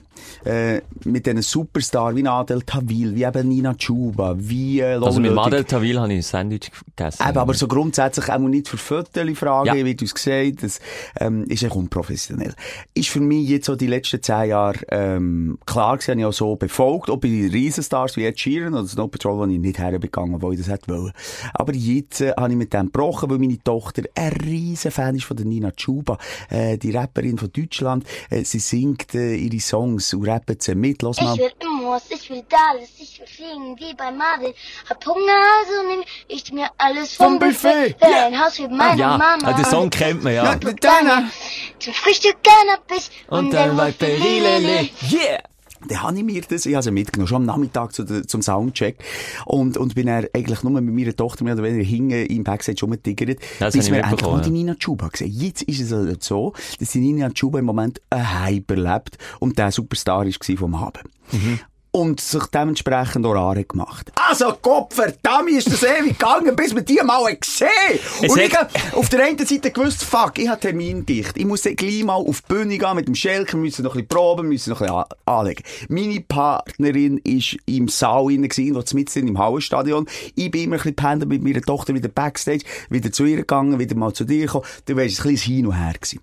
äh, mit diesen Superstars wie Nadel Tawil, wie eben Nina Chuba, wie äh, Also mit Madel Tawil habe ich ein Sandwich gegessen. Eben, aber so grundsätzlich auch nicht für Fotos-Fragen, Ja. wie du es gesagt das ähm, ist echt unprofessionell. Ist für mich jetzt so die letzten zehn Jahre ähm, klar gewesen, habe ich auch so befolgt, auch bei Riesenstars wie Ed Sheeran oder Snow Patrol, wo ich nicht herbegangen wo ich das hätte wollen. Aber jetzt äh, habe ich mit dem gebrochen, weil meine Tochter ein riesen Fan ist von der Nina Chuba, äh, die Rapperin von Deutschland. Äh, sie singt äh, ihre Songs und rappt sie mit. Los mal. Ich will Immos, ich will Dallas, ich will fliegen wie bei Marvel. Hab Hunger, also nehm ich mir alles vom, Vom Buffet. Will Ja. ein Haus wie meine ja, Mama. ah, den Song kennt man ja. Deiner. Zum Frühstück Cannabis Und dann bei Perilele. Yeah! Dann habe ich mir das, ich habe sie mitgenommen, schon am Nachmittag zu zum Soundcheck. Und, und bin dann eigentlich nur mit meiner Tochter mehr oder weniger hinten im Backstage rumgetigert, Das bis wir endlich mal mitbekommen, die Nina Chuba gesehen. Jetzt ist es also so, dass die Nina Chuba im Moment ein Hype erlebt und der Superstar war vom Abend. Und sich dementsprechend auch Haare gemacht. Also, Gott verdammt, ist das ewig gegangen, bis wir die mal haben gesehen Es Und ich hab auf der einen Seite gewusst, fuck, ich habe Termindicht. Ich muss gleich mal auf die Bühne gehen mit dem Schelker, müssen noch ein bisschen proben, müssen noch ein bisschen anlegen. Meine Partnerin ist im Saal gewesen, wo mit im Hallenstadion. Ich bin immer ein bisschen pendelt mit meiner Tochter wieder Backstage, wieder zu ihr gegangen, wieder mal zu dir gekommen. Du weißt, ein kleines Hin und Her gewesen.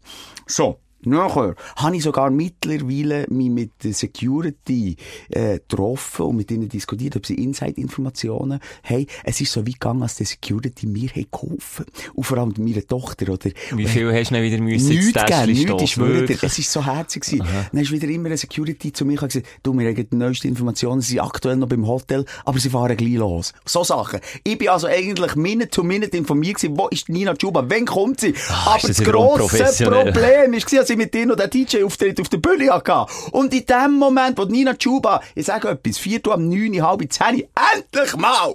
So. Nachher habe ich sogar mittlerweile mich mit der Security äh, getroffen und mit ihnen diskutiert, ob sie Inside-Informationen haben. Es ist so weit gegangen, dass die Security mir hat geholfen Und vor allem meiner Tochter. Oder, Wie viel hast du denn wieder müssen Nichts gegeben, nichts, ich schwöre dir. Es ist so herzig gewesen. Dann ist wieder immer eine Security zu mir und gesagt, du, wir haben die neuesten Informationen, sie sind aktuell noch beim Hotel, aber sie fahren gleich los. So Sachen. Ich bin also eigentlich minute to minute informiert gewesen, wo ist Nina Chuba, wann kommt sie? Ist aber das das grosse. Problem ist, gewesen, ich mit dir noch den DJ-Auftritt auf der Bühne hatte. Und in dem Moment, wo Nina Chuba, ich sage etwas, vier Uhr am neun, halb zehn, endlich mal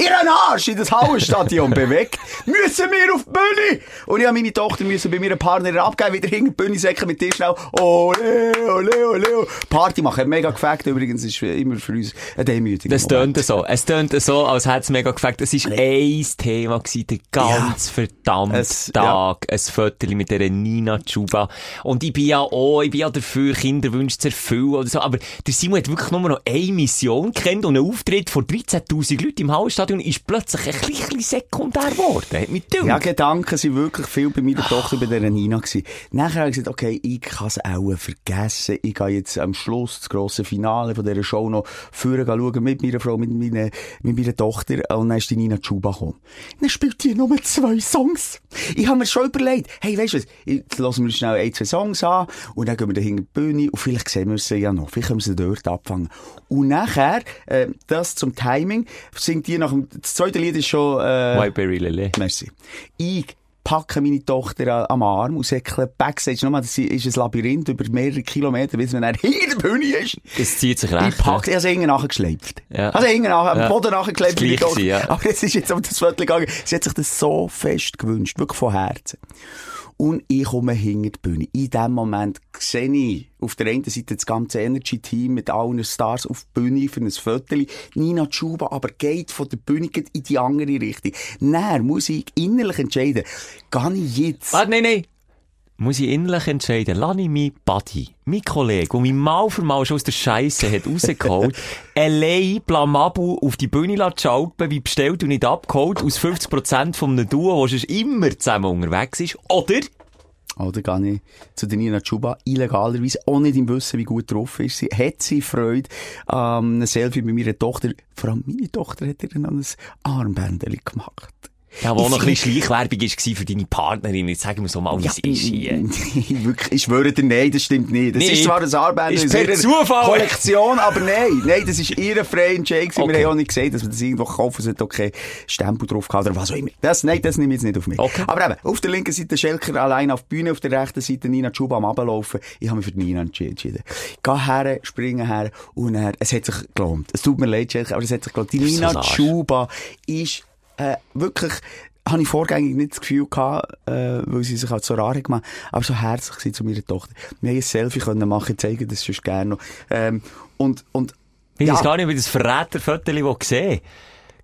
ihren Arsch in das Hallenstadion [laughs] bewegt, müssen wir auf die Bühne. Und ich habe meine Tochter müssen bei mir Partner abgeben, wieder hinter die Bühne säcken mit dir schnell. Ole, ole, ole. Party machen, mega gefällt übrigens, ist immer für uns ein demütiger Das tönt so. Es tönt so, als hätte es mega gefällt. Es war ein Thema gewesen, den ganzen verdammten Es- Tag. Ein Foto mit dieser Nina Chuba. Und ich bin ja auch, ich bin ja dafür, Kinderwünsche zu erfüllen oder so. Aber der Simon hat wirklich nur noch eine Mission kennt und ein Auftritt vor 13.000 Leuten im Hallenstadion ist plötzlich ein bisschen sekundär geworden. Hat mich. Ja, Gedanken sind wirklich viel bei meiner Tochter, bei der Nina gewesen. Nachher habe ich gesagt, okay, ich kann es auch vergessen. Ich gehe jetzt am Schluss, das grosse Finale von dieser Show noch vorher schauen mit meiner Frau, mit meiner, mit meiner Tochter. Und dann ist die Nina Chuba gekommen. Dann spielt die nur zwei Songs. Ich habe mir schon überlegt, hey, weißt du was, jetzt lassen wir schnell ein, zwei Songs an und dann gehen wir da hinter die Bühne und vielleicht sehen wir sie ja noch. Vielleicht können wir sie dort abfangen. Und nachher, äh, das zum Timing, singt die nach dem, das zweite Lied ist schon, äh, Whiteberry Lily. Merci. Ich packe meine Tochter am Arm und säckle Backstage. Nochmal, das ist ein Labyrinth über mehrere Kilometer, bis man dann [laughs] hinter der Bühne ist. Das zieht sich Ich recht. packe, ich habe sie hinten nachgeschleift. Ja. Also hinten nach, am Ja. Boden Gleiche Tochter. gewesen, ja. Aber es ist jetzt um das Viertel gegangen. Sie hat sich das so fest gewünscht. Wirklich von Herzen. Und ich komme hinter die Bühne. In dem Moment sehe ich auf der einen Seite das ganze Energy-Team mit allen Stars auf die Bühne für ein Viertel. Nina Chuba aber geht von der Bühne in die andere Richtung. Dann muss ich innerlich entscheiden, gehe ich jetzt... Warte, nein, nein. Muss ich innerlich entscheiden, lass ich meinen Buddy, mein Kollege, der mich mal für mal schon aus der Scheisse hat rausgeholt, [laughs] allein blamabel auf die Bühne schalten, wie bestellt und nicht abgeholt, aus 50% von einem Duo, das immer zusammen unterwegs ist, oder? Oder gehe ich zu der Nina Chuba, illegalerweise, auch nicht im Wissen, wie gut drauf ist sie. Hat sie Freude an einem Selfie mit meiner Tochter. Vor allem meine Tochter hat ihr noch ein Armbändchen gemacht. Ja, wo Ich noch ein bisschen Schleichwerbung war für deine Partnerin, jetzt sagen wir so mal, wie es ist hier. [laughs] Wirklich, ich schwöre dir, nein, das stimmt nicht. Das Nee, ist zwar ein ist aus ihrer Zufall. Kollektion, aber nein, nein, das ist ihre freie Entscheidung. Okay. Wir haben auch nicht gesagt, dass wir das irgendwo kaufen, es hat auch keinen Stempel drauf gehabt oder was auch immer. Das, nein, das nehme ich jetzt nicht auf mich. Okay. Aber eben, auf der linken Seite Schelker allein auf die Bühne, auf der rechten Seite Nina Chuba am Ablaufen. Ich habe mich für Nina entschieden. Ich gehe her, springe her und her. Es hat sich gelohnt. Es tut mir leid, Schelker, aber es hat sich gelohnt. Die so Nina Arsch. Chuba ist äh, wirklich habe ich vorgängig nicht das Gefühl gehabt, äh, weil sie sich halt so rar gemacht, aber so herzlich sie zu meiner Tochter. Wir haben ein Selfie können machen, zeigen das sonst gerne noch. Ähm, und, und, Ich ja. weiß gar nicht, wie das Verräterfoto gesehen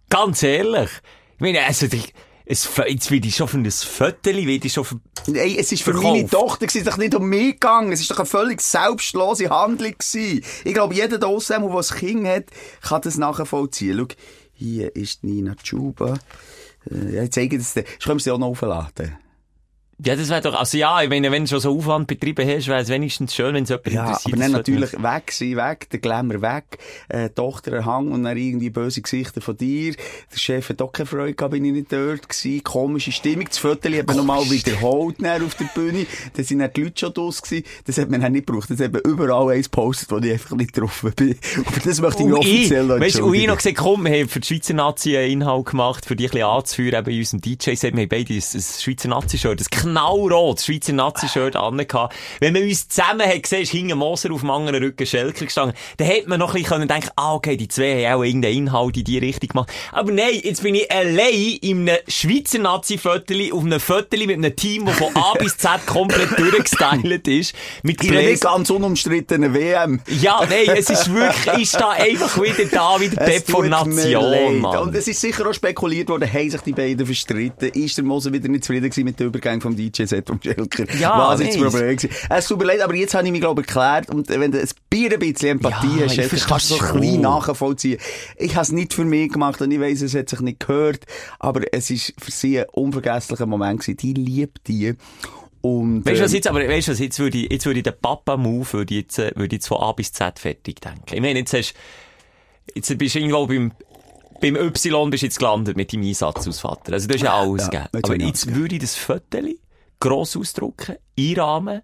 Ganz ehrlich. Ich meine, also, die, es, jetzt will ich schon für ein Foto, will ich schon für, Ey, es ist für Verkauft. meine Tochter, es ist doch nicht um mich gegangen. Es ist doch eine völlig selbstlose Handlung gewesen. Ich glaube, jeder da draussen, der ein Kind hat, kann das nachvollziehen. Schau, hier ist Nina Chuba. Äh, ja, ich zeige das dir. Ich kann sie auch noch aufladen. Ja, das wäre doch, also ja, ich meine, wenn du schon so Aufwand betrieben hast, wäre es wenigstens schön, wenn es jemand Ja, interessiert. aber dann natürlich weg sein, weg, der Glamour weg, äh, Tochter ein Hang und dann irgendwie böse Gesichter von dir. Der Chef hat auch keine Freude gehabt, bin ich nicht dort gewesen. Komische Stimmung. Das hat man nochmal wiederholt auf der Bühne. Da sind dann die Leute schon draus gewesen. Das hat man dann nicht gebraucht. Das hat man überall eins gepostet, wo ich einfach nicht drauf bin. [laughs] Aber das möchte ich ich, offiziell noch weißt, und ich noch gesagt, komm, wir haben für die Schweizer Nazi einen Inhalt gemacht, für die ein bisschen anzuführen, eben in unserem DJ-Set. Wir haben beide ein, ein Schweizer Nazi-Shirt, ein knallrot Schweizer Nazi-Shirt angehabt. Wenn man uns zusammen hat gesehen, ist hinten Moser auf dem anderen Rücken Schelker gestanden, dann hätte man noch ein bisschen denken ah, okay, die zwei haben auch irgendeinen Inhalt in die Richtung gemacht. Aber nein, jetzt bin ich allein in einem Schweizer Nazi-Viertel, auf einem Viertel mit einem Team, das von A bis Z komplett durchgestylt ist. Mit In einer nicht ganz unumstrittenen WM. Ja, nein, es ist wirklich, ist da einfach wieder da, wie der Depp von Nation. Mann. Und es ist sicher auch spekuliert worden, haben sich die beiden verstritten. Ist der Moser wieder nicht zufrieden gewesen mit dem Übergang vom DJ-Set vom Schelker? Ja, Was ist das. Problem? Es tut mir leid, aber jetzt habe ich mich, glaube ich, erklärt. Und wenn du ein Bier ein bisschen Empathie Ja, hast, Schelker, kannst du so schon. klein nachvollziehen. Ich habe es nicht für mich gemacht und ich weiss, es hat sich nicht gehört. Aber es ist für sie ein unvergesslicher Moment gewesen. Die liebt die. Und, Weißt du, was ähm, jetzt, aber, weißt du, was, jetzt würde ich, jetzt würde ich den Papa-Move, würde ich jetzt, äh, würde ich jetzt von A bis Z fertig denken. Ich meine, jetzt hast, jetzt bist du irgendwo beim, beim Y bist du jetzt gelandet mit deinem Einsatz als Vater. Also, du hast ja alles Ja, gegeben. Aber jetzt würde ich das Foto gross ausdrucken, einrahmen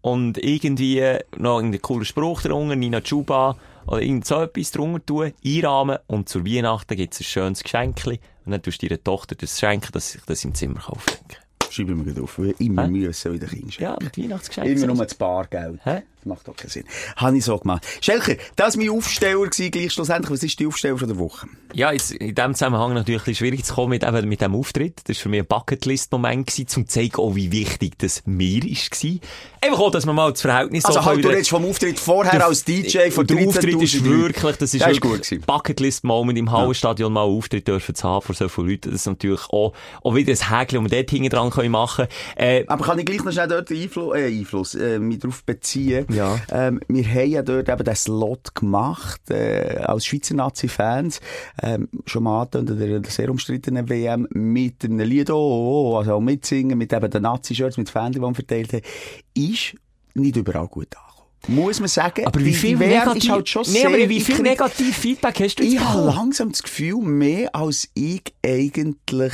und irgendwie noch einen coolen Spruch drunter, Nina Chuba, oder irgend so etwas drunter tun, einrahmen und zur Weihnachten gibt's ein schönes Geschenkli und dann tust du deiner Tochter das schenken, dass sie sich das im Zimmer kaufen kann. Schreibe ich mir gleich auf. Immer Hä? müssen wieder Kinder schenken. Ja, mit Weihnachtsgeschenk. Immer nur das Bargeld. Hä? Das macht doch keinen Sinn. Habe ich so gemacht. Schelker, das war mein Aufsteller gewesen, gleich schlussendlich. Was ist die Aufsteller von der Woche? Ja, jetzt, in dem Zusammenhang natürlich ein bisschen schwierig zu kommen mit, eben mit dem Auftritt. Das war für mich ein Bucketlist-Moment gewesen, zum zu zeigen, auch wie wichtig das mir war. Einfach auch, dass man mal das Verhältnis Also so halt, du redest vom Auftritt vorher als DJ von der Auftritt ist 13'000 wirklich, das ist Der ist wirklich. Bucketlist-Moment im Hallenstadion mal einen Auftritt dürfen zu haben vor so vielen Leuten. Das ist natürlich auch, auch wieder ein Häkchen, das wir dort hinten dran können machen äh, Aber kann ich gleich noch schnell dort Einfluss, äh, Einfluss äh, mich darauf beziehen? Ja. Ähm, wir haben ja dort eben den Slot gemacht, äh, als Schweizer Nazi-Fans, ähm, schon mal angetönt, an der sehr umstrittenen WM, mit einem Lied, oh, oh, oh, also auch mitsingen, mit eben den Nazi-Shirts, mit Fans, die wir verteilt haben, ist nicht überall gut angekommen. Muss man sagen. aber wie viel negativ, halt schon nee, aber wie viel negativ Feedback hast du jetzt Ich habe langsam das Gefühl, mehr als ich eigentlich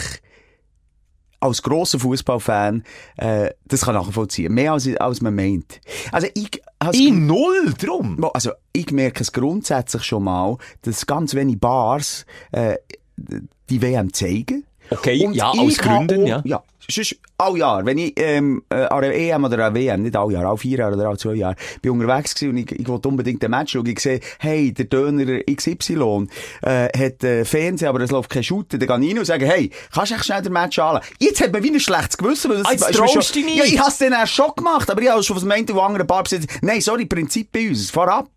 als grosser Fußballfan äh, das kann nachvollziehen. Mehr als, als man meint. Also ich, Ich null drum. Also ich merke es grundsätzlich schon mal, dass ganz wenige Bars äh, die WM zeigen. Okay, Und ja, aus Gründen, auch- ja. Ja, sonst, all Jahr, wenn ich ähm, äh, an einer EM oder einer WM, nicht all Jahr, all vier Jahre oder all zwei Jahre, bin unterwegs gewesen und ich, ich wollte unbedingt ein Match schauen. Ich sehe, hey, der Döner XY äh, hat äh, Fernsehen, aber es läuft kein Shooter. Dann gehe ich rein und sage, hey, kannst du echt schnell den Match anschauen? Jetzt hat man wie ein schlechtes Gewissen. Weil das Ah, jetzt ist traust schon- Ja, ich habe es dann erst schon gemacht, aber ich habe schon von dem einen oder anderen Bar gesagt, nein, sorry, Prinzip bei uns, vorab.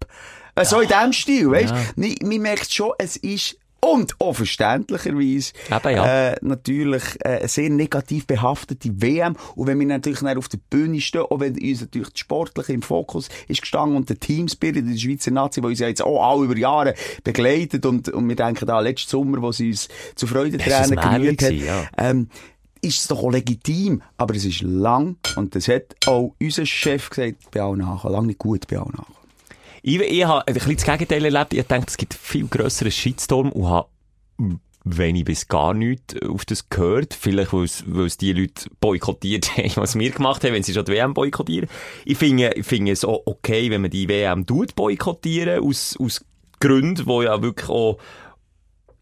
Äh, so in diesem Stil, weißt du? Ja. Man merkt schon, es ist und auch verständlicherweise Eben, ja. äh, natürlich äh, eine sehr negativ behaftete WM. Und wenn wir natürlich dann auf der Bühne stehen, auch wenn uns natürlich das Sportliche im Fokus ist gestanden und der Teamspirit der Schweizer Nazi, der uns ja jetzt auch alle über Jahre begleitet und, und wir denken da letzten Sommer, wo sie uns zu Freudentränen gemüht hat, ja. ähm, ist es doch auch legitim, aber es ist lang, und das hat auch unser Chef gesagt, bei allen nachher, lang nicht gut bei allen nachher. Ich, ich habe ein bisschen das Gegenteil erlebt. Ich denke, es gibt viel grösseren Shitstorm und habe wenig bis gar nichts auf das gehört. Vielleicht, weil es, weil es die Leute boykottiert [laughs] haben, was wir gemacht haben, wenn sie schon die WM boykottieren. Ich finde, ich finde es auch okay, wenn man die WM tut boykottieren, aus, aus Gründen, wo ja wirklich auch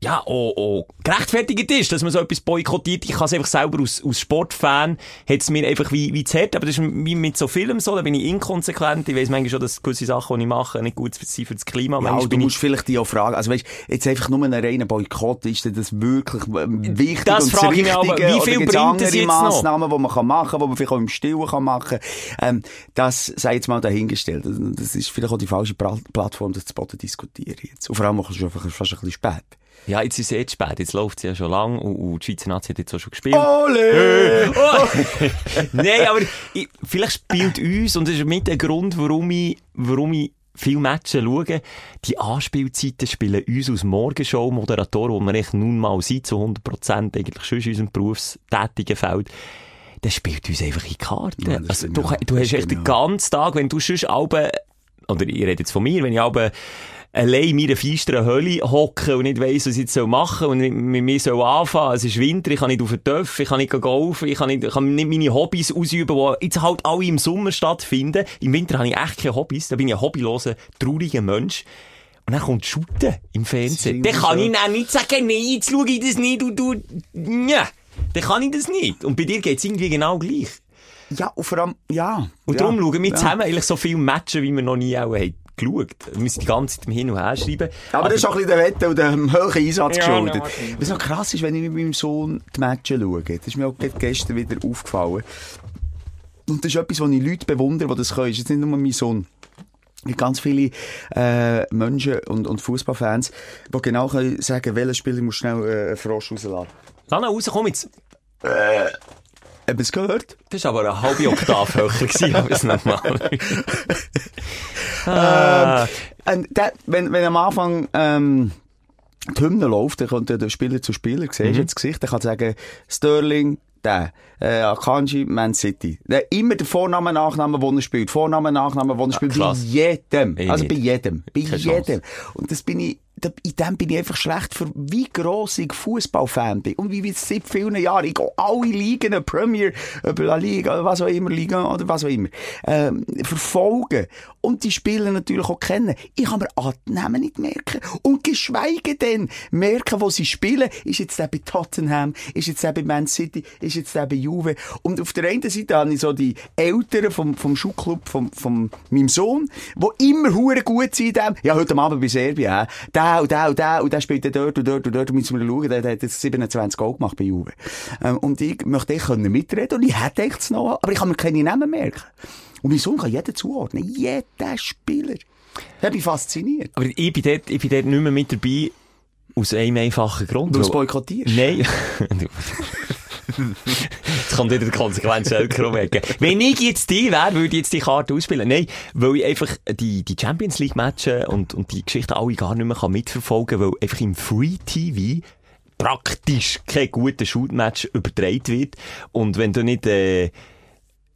ja, auch, auch gerechtfertigt ist, dass man so etwas boykottiert. Ich kann es einfach selber aus, aus Sportfan, hat es mir einfach wie, wie zerrt. Aber das ist wie mit so Filmen so, da bin ich inkonsequent. Ich weiss manchmal schon, dass gewisse Sachen, die ich mache, nicht gut sind für das Klima. Ja, du bin ich musst vielleicht die auch fragen, also weißt, jetzt einfach nur ein reiner Boykott, ist denn das wirklich wichtig Das und frage ich mich aber, wie viel bringt das andere jetzt noch? Massnahmen, die man kann machen kann, die man vielleicht auch im Stillen kann machen ähm, Das sei jetzt mal dahingestellt. Das- Das ist vielleicht auch die falsche Plattform, das zu Boden diskutieren jetzt. Und vor allem auch schon fast ein bisschen spät. Ja, jetzt ist es eh zu spät. Jetzt läuft es ja schon lang und, und die Schweizer Nazi hat jetzt auch schon gespielt. Ole! Oh. [laughs] Nein, aber ich, vielleicht spielt uns, und das ist mit der Grund, warum ich, warum ich viele Matches schaue, die Anspielzeiten spielen uns als Morgenshow-Moderatoren, wo wir echt nun mal sind, zu 100% eigentlich schon in unserem berufstätigen Feld, das spielt uns einfach in die Karten. Ja, also, du, du hast echt stimmt, den ganzen Tag, wenn du sonst alle, oder ich rede jetzt von mir, wenn ich alle allein in meiner feisteren Hölle hocke und nicht weiss, was ich jetzt machen soll und mit mir soll anfangen. Es ist Winter, ich kann nicht auf den Töpf, ich kann nicht golfen, ich kann nicht, ich kann nicht meine Hobbys ausüben, die jetzt halt alle im Sommer stattfinden. Im Winter habe ich echt keine Hobbys, da bin ich ein hobbyloser, trauriger Mensch. Und dann kommt Shooten im Fernsehen. Dann kann ich dann nicht sagen, nein, jetzt schaue ich das nicht und du, ja. Dann kann ich das nicht. Und bei dir geht's irgendwie genau gleich. Ja, und vor allem, ja. Und ja, darum schauen wir ja. zusammen eigentlich so viele Matches, wie wir noch nie auch haben geschaut. Wir müssen die ganze Zeit hin und her schreiben. Aber das ist auch ein bisschen der Wette und dem hohen Einsatz Ja, geschuldet. ja, Was noch krass ist, wenn ich mit meinem Sohn die Matches schaue, das ist mir auch gestern wieder aufgefallen. Und das ist etwas, was ich Leute bewundere, die das können. Das ist jetzt nicht nur mein Sohn. Es gibt ganz viele äh, Menschen und, und Fußballfans, die genau können sagen, welcher Spieler muss schnell äh, einen Frosch rauslassen. Lass ihn raus, komm jetzt. Haben Sie es gehört? Das war aber eine halbe Oktave höher [laughs] als normal. [laughs] Ähm, und der, wenn, wenn am Anfang ähm, die Hymne läuft, dann kommt ja der Spieler zu Spieler, siehst du das Gesicht, der kann sagen, Sterling, der, äh, Akanji, Man City. Der, immer der Vorname, Nachname, wo er spielt. Vorname, Nachname, wo er spielt. Bei krass. jedem. Ich also nicht. bei jedem. Bei Keine jedem. Chance. Und das bin ich, in dem bin ich einfach schlecht für, wie gross ich Fußballfan bin. Und wie, wie seit vielen Jahren. Ich gehe alle Ligen, Premier, La Liga, was auch immer, Liga, oder was auch immer, ähm, verfolgen. Und die Spieler natürlich auch kennen. Ich kann mir Namen nicht merken. Und geschweige denn merken, wo sie spielen. Ist jetzt der bei Tottenham, ist jetzt der bei Man City, ist jetzt der bei Juve. Und auf der einen Seite habe ich so die Eltern vom, vom Schulclub von, von meinem Sohn, die immer hure gut sind in dem. Ja, heute Abend bei Serbien, hä? Der und der und der und der spielt dann dort und dort und dort. Und müssen wir schauen, der, hat jetzt 27 Goal gemacht bei Juve. Ähm, und ich möchte ich können mitreden und ich hätte echt noch, aber ich kann mir keine Namen merken. Und mein Sohn kann jeden zuordnen. Jeden Spieler. Das hat mich fasziniert. aber ich bin, dort, ich bin dort nicht mehr mit dabei, aus einem einfachen Grund. Du es boykottierst. Nein. [laughs] [laughs] [laughs] Jetzt kommt wieder der Konsequenz selber umwegen. Wenn ich jetzt die wäre, würde ich jetzt die Karte ausspielen. Nein, weil ich einfach die, die Champions League Matches und, und die Geschichten alle gar nicht mehr kann mitverfolgen kann, weil einfach im Free TV praktisch kein guter Shootmatch übertragen wird. Und wenn du nicht, äh,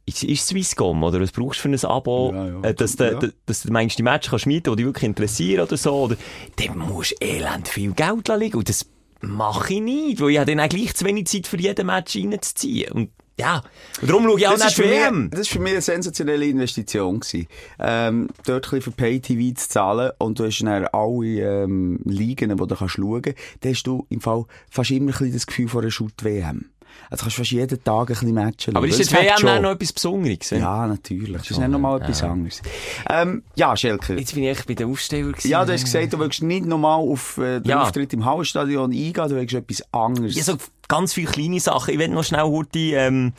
ist, ist Swisscom, oder was brauchst du für ein Abo, Ja, ja. äh, dass, du, Ja. dass du meinst, die Matches kannst mieten, die dich wirklich interessieren oder so, oder, dann musst du elend viel Geld liegen. Und das mache ich nicht, weil ich habe dann auch gleich zu wenig Zeit für jeden Match reinzuziehen. Und, ja. Und darum schaue ich auch Das nicht WM. das ist für mich eine sensationelle Investition gewesen. Ähm, dort ein bisschen für Pay-TV zu zahlen und du hast dann alle ähm, Ligen, die du kannst schauen kannst, dann hast du im Fall fast immer ein bisschen das Gefühl von einer Shoot-WM. Also kannst du fast jeden Tag ein bisschen Matchen Aber ist Das WM dann noch etwas Besonderes? eh? Ja, natürlich. Das ist schon, nicht nochmal ja. etwas anderes. Ähm, ja, Schelker. Jetzt bin ich echt bei den Aufsteller gewesen. Ja, du hast gesagt, du willst nicht nochmal auf äh, den Ja. Auftritt im Hallenstadion eingehen, du willst etwas anderes. Ja, so ganz viele kleine Sachen. Ich will noch schnell heute, ähm,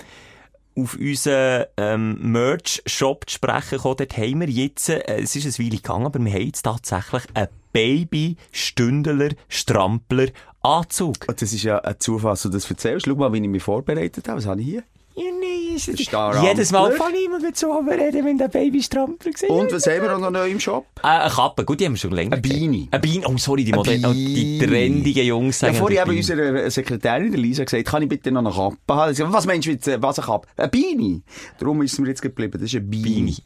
auf unseren ähm, Merch-Shop zu sprechen kommen. Dort haben wir jetzt, äh, es ist ein Weile gegangen, aber wir haben jetzt tatsächlich einen Baby-Stündler, Strampler Anzug. Und das ist ja ein Zufall, dass du das erzählst. Schau mal, wie ich mich vorbereitet habe. Was habe ich hier? Ja, nee, ist Jedes Mal fange ich immer so reden, wenn der Baby-Strampler gesehen Und was haben wir noch neu im Shop? Äh, eine Kappe, gut, die haben wir schon länger. Eine Beanie. Eine Beanie, oh sorry, die, Modell, oh, die trendigen Jungs Ja, sagen vorhin die haben unsere Sekretärin, der Lisa, gesagt, kann ich bitte noch eine Kappe haben? Was meinst du jetzt, äh, was eine Kappe? Eine Beanie. Darum ist es mir jetzt geblieben. Das ist eine Beanie. Beanie.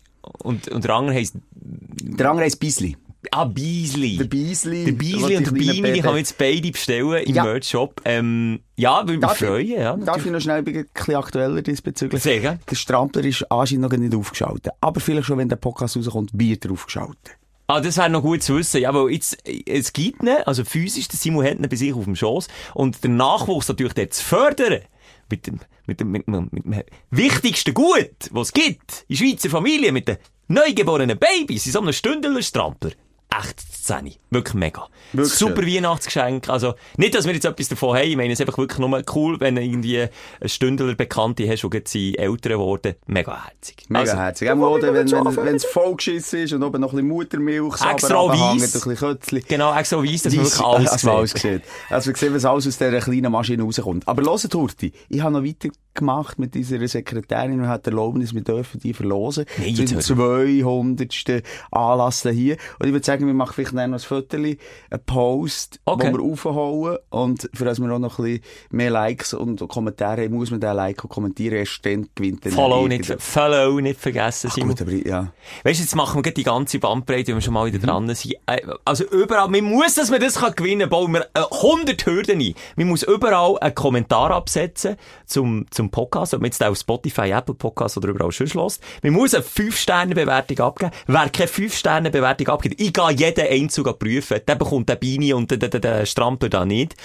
Und, und der andere heisst, Der andere heisst Beasley. Ah, Beasley. Der Beasley. Der Beasley und der die kann jetzt beide bestellen im Ja. Merch-Shop. Ähm, ja, würde mich Darf ich- freuen, ja. Darf ich noch schnell ein bisschen aktueller diesbezüglich? Sehr gerne. Der Strampler ist anscheinend noch nicht aufgeschaltet. Aber vielleicht schon, wenn der Podcast rauskommt, wird er aufgeschaltet. Ah, das wäre noch gut zu wissen. Ja, weil jetzt, es gibt ihn, also physisch, der Simon hat ihn bei sich auf dem Schoss. Und der Nachwuchs natürlich dort zu fördern. Mit dem, mit dem, mit dem, mit dem wichtigsten Gut, was es gibt. In Schweizer Familie, mit den neugeborenen Babys, in so einem Stündeler-Strampler. Echt Szene. Wirklich mega. Wirklich Super schön. Weihnachtsgeschenk. Also, nicht, dass wir jetzt etwas davon haben. Ich meine, es ist einfach wirklich nur cool, wenn du irgendwie einen Stündler Bekannte hast, gerade sie Eltern geworden. Mega herzig. Mega Also, herzig. Auch wir wenn, nicht wenn, es vollgeschissen ist und oben noch ein bisschen Muttermilch, Extra weiss. ein bisschen Kötzli. Genau, extra weiss, dass man wirklich alles [laughs] also alles sieht. Also wir sehen, was alles aus dieser kleinen Maschine rauskommt. Aber hört, Hurti, ich habe noch weitergemacht mit dieser Sekretärin und hat Erlaubnis, wir dürfen die verlosen. Nein, Zu jetzt dem hör 200. Anlass hier. Und ich würde sagen, wir machen vielleicht noch ein Foto, einen Post, Okay. wo wir aufholen. Und für das wir auch noch ein bisschen mehr Likes und Kommentare haben, muss man den liken und kommentieren. Erst dann gewinnt dann Follow nicht, Follow nicht vergessen, Ach, gut, aber ja. Weißt du, jetzt machen wir die ganze Bandbreite, wenn wir schon mal Mhm. wieder dran sind. Äh, Also überall, man muss, dass man das kann gewinnen, bauen wir äh, 100 Hürden ein. Man muss überall einen Kommentar absetzen zum, zum Podcast, ob man jetzt auch auf Spotify, Apple Podcast oder überall schon schloss. Man muss eine 5-Sterne-Bewertung abgeben. Wer keine 5-Sterne-Bewertung abgibt, ich gehe kann jeden Einzug prüfen. Der bekommt den Beine und den, den, den Strampler da nicht.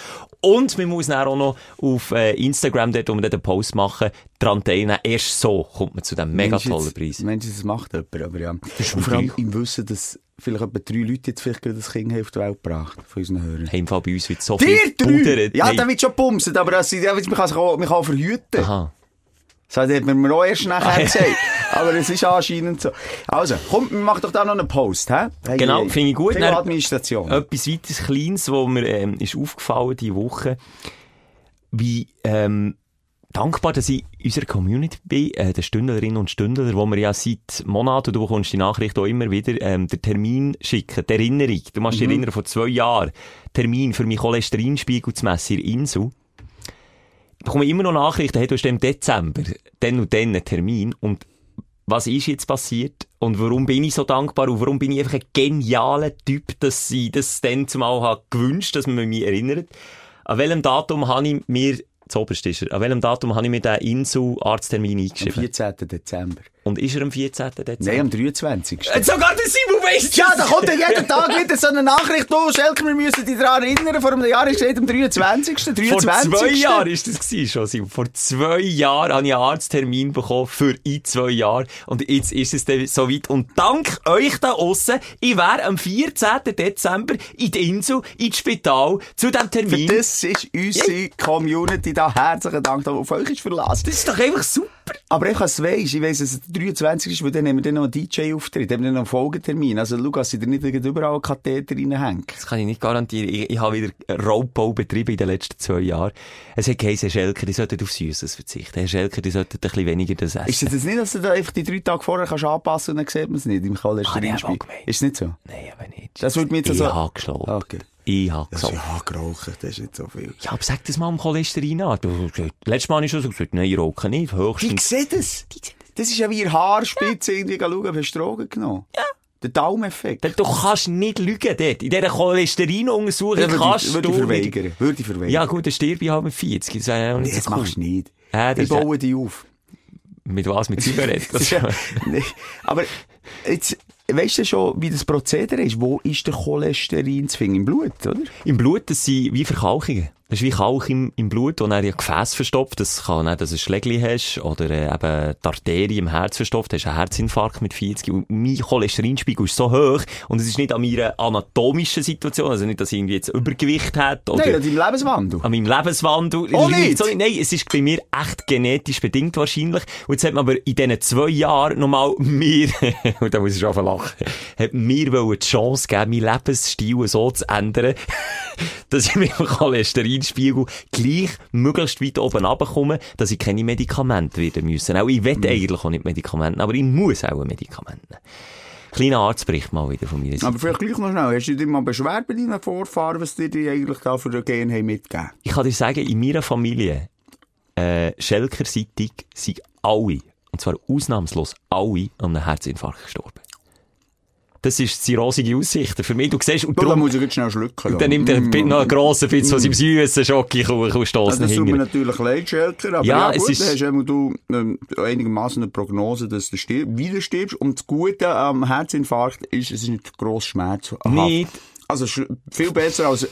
Und man muss dann auch noch auf äh, Instagram, dort, wo wir dann den Post machen, dran teilnehmen. Erst so kommt man zu diesem mega tollen Preis. Meinst du, das macht jemand, aber ja. Und vor allem im Wissen, dass vielleicht etwa drei Leute jetzt vielleicht gerade das Kind auf die Welt gebracht, von unseren Hörern. Hey, im Fall bei uns wird so Dir viel pudert. Ja, Hey. der wird schon bumsen, aber das, ja, man kann auch, man kann auch verhüten. Aha. Das hat man mir auch [laughs] erst nachher gesagt. Aber es ist anscheinend so. Also, komm, mach doch da noch einen Post, hä? Hey, Genau, hey. finde ich gut. Viel Dann- Administration. Etwas weiteres Kleines, was mir ähm, ist aufgefallen diese Woche, wie ähm, dankbar, dass ich in unserer Community bin, äh, den Stündlerinnen und Stündler, wo wir ja seit Monaten, du bekommst die Nachricht auch immer wieder, ähm, den Termin schicken, die Erinnerung. Du machst dich erinnern, vor zwei Jahren, Termin für meinen Cholesterinspiegel zu messen in der Insel. Ich bekomme immer noch Nachrichten, hey, du hast im Dezember, dann und dann einen Termin und was ist jetzt passiert und warum bin ich so dankbar und warum bin ich einfach ein genialer Typ, dass ich das dann zumal habe gewünscht, dass man mich erinnert. An welchem Datum habe ich mir, zuoberst ist er, an welchem Datum habe ich mir den Insel-Arzttermin Am eingeschrieben? 14. Dezember. Und ist er am 14. Dezember? Nein, am 23. Äh, Sogar der Simon weiss Ja, da kommt ja jeden Tag wieder so eine Nachricht, du, Schelke, wir müssen dich daran erinnern, vor einem Jahr ist es am 23. 23. Vor zwei Jahren ist das gewesen, schon. Simon. Vor zwei Jahren habe ich einen Arzttermin bekommen für in zwei Jahre. Und jetzt ist es dann soweit. Und dank euch da aussen, ich wäre am 14. Dezember in die Insel, ins Spital, zu diesem Für Termin. das ist unsere Community da. Herzlichen Dank, da auf euch ist verlassen. Das ist doch einfach super. Aber ich es weiss, ich weiss, dass es der 23 ist, weil dann haben wir dann noch einen DJ-Auftritt, haben wir dann noch einen Folgetermin. Also, dass sie da nicht überall einen Katheter reinhängen. Das kann ich nicht garantieren. Ich, ich habe wieder Raubbau betrieben in den letzten zwei Jahren. Es hat geheißen, Herr Schelker, die sollten auf Süßes verzichten. Herr Schelker, die sollten ein bisschen weniger das essen. Ist das nicht, dass du da einfach die drei Tage vorher kannst anpassen und dann sieht man es nicht im Cholesterinspiegel? Ah, Ist es nicht so? Nein, aber nicht. Das würde mich jetzt ich also- habe geschlafen. Okay. Ich habe gesagt. ja, geraucht, das ist nicht so viel. Ja, aber sag das mal am Cholesterin an. Letztes Mal habe ich schon so gesagt, nein, ich rauche nicht. Ich Höchstens. sehe das. Das ist ja wie ihr Haarspitze irgendwie schauen, ob hast du Drogen genommen. Ja. Der Daumeneffekt. Du kannst nicht lügen dort. In dieser Cholesterinuntersuchung Ja, würde kannst ich, würde du ich nicht. verweigern. Würde ich verweigern. Ja gut, dann stirb ich halt mit 40. Das wäre ja auch nee, nicht das so cool. machst du nicht. Äh, das ich ja- baue dich auf. Mit was? Mit [laughs] Zigaretten? Ja, nee. Aber jetzt, weißt du schon, wie das Prozedere ist? Wo ist der Cholesterin zu finden? Im Blut, oder? Im Blut, das sind wie Verkalkungen. Das ist wie Kalk im, im Blut, wo dann ja Gefäß verstopft. Das kann auch, dass du ein Schlägli hast oder äh, eben die Arterie im Herz verstopft. Hast einen Herzinfarkt mit 40. Und mein Cholesterinspiegel ist so hoch. Und es ist nicht an meiner anatomischen Situation. Also nicht, dass ich irgendwie jetzt Übergewicht hat oder Nein, an deinem Lebenswandel. an meinem Lebenswandel. Oh, nicht? so Nein, es ist bei mir echt genetisch bedingt wahrscheinlich. Und jetzt hat man aber in diesen zwei Jahren nochmal mir, [laughs] und da muss ich schon lachen, hat mir die Chance gegeben, meinen Lebensstil so zu ändern, dass ich mit dem Cholesterinspiegel gleich möglichst weit oben runterkomme, dass ich keine Medikamente wieder müssen. Auch ich will Mhm. eigentlich auch nicht Medikamente, aber ich muss auch Medikamente. Kleiner Arztbericht mal wieder von mir. Aber vielleicht gleich noch schnell. Hast du dich mal beschwert bei deinen Vorfahren, was die dir eigentlich da für ein Gen haben mitgegeben? ich kann dir sagen, in meiner Familie, äh, Schelker-seitig, sind alle, und zwar ausnahmslos alle, an einem Herzinfarkt gestorben. Das ist die rosige Aussicht für mich. Du siehst, und Da darum, muss ich jetzt schnell schlucken. dann nimmt er Mm. noch einen grossen Fitz von seinem süßen Schokokuchen und stößt Also, das tut mir natürlich leid, Schelker, aber Ja, ja, es gut, ist- dann hast du ähm, einigermaßen eine Prognose, dass du stirb, wieder stirbst. Und das Gute am Herzinfarkt ist, es ist nicht gross schmerzhaft. Nicht. Also viel besser als äh,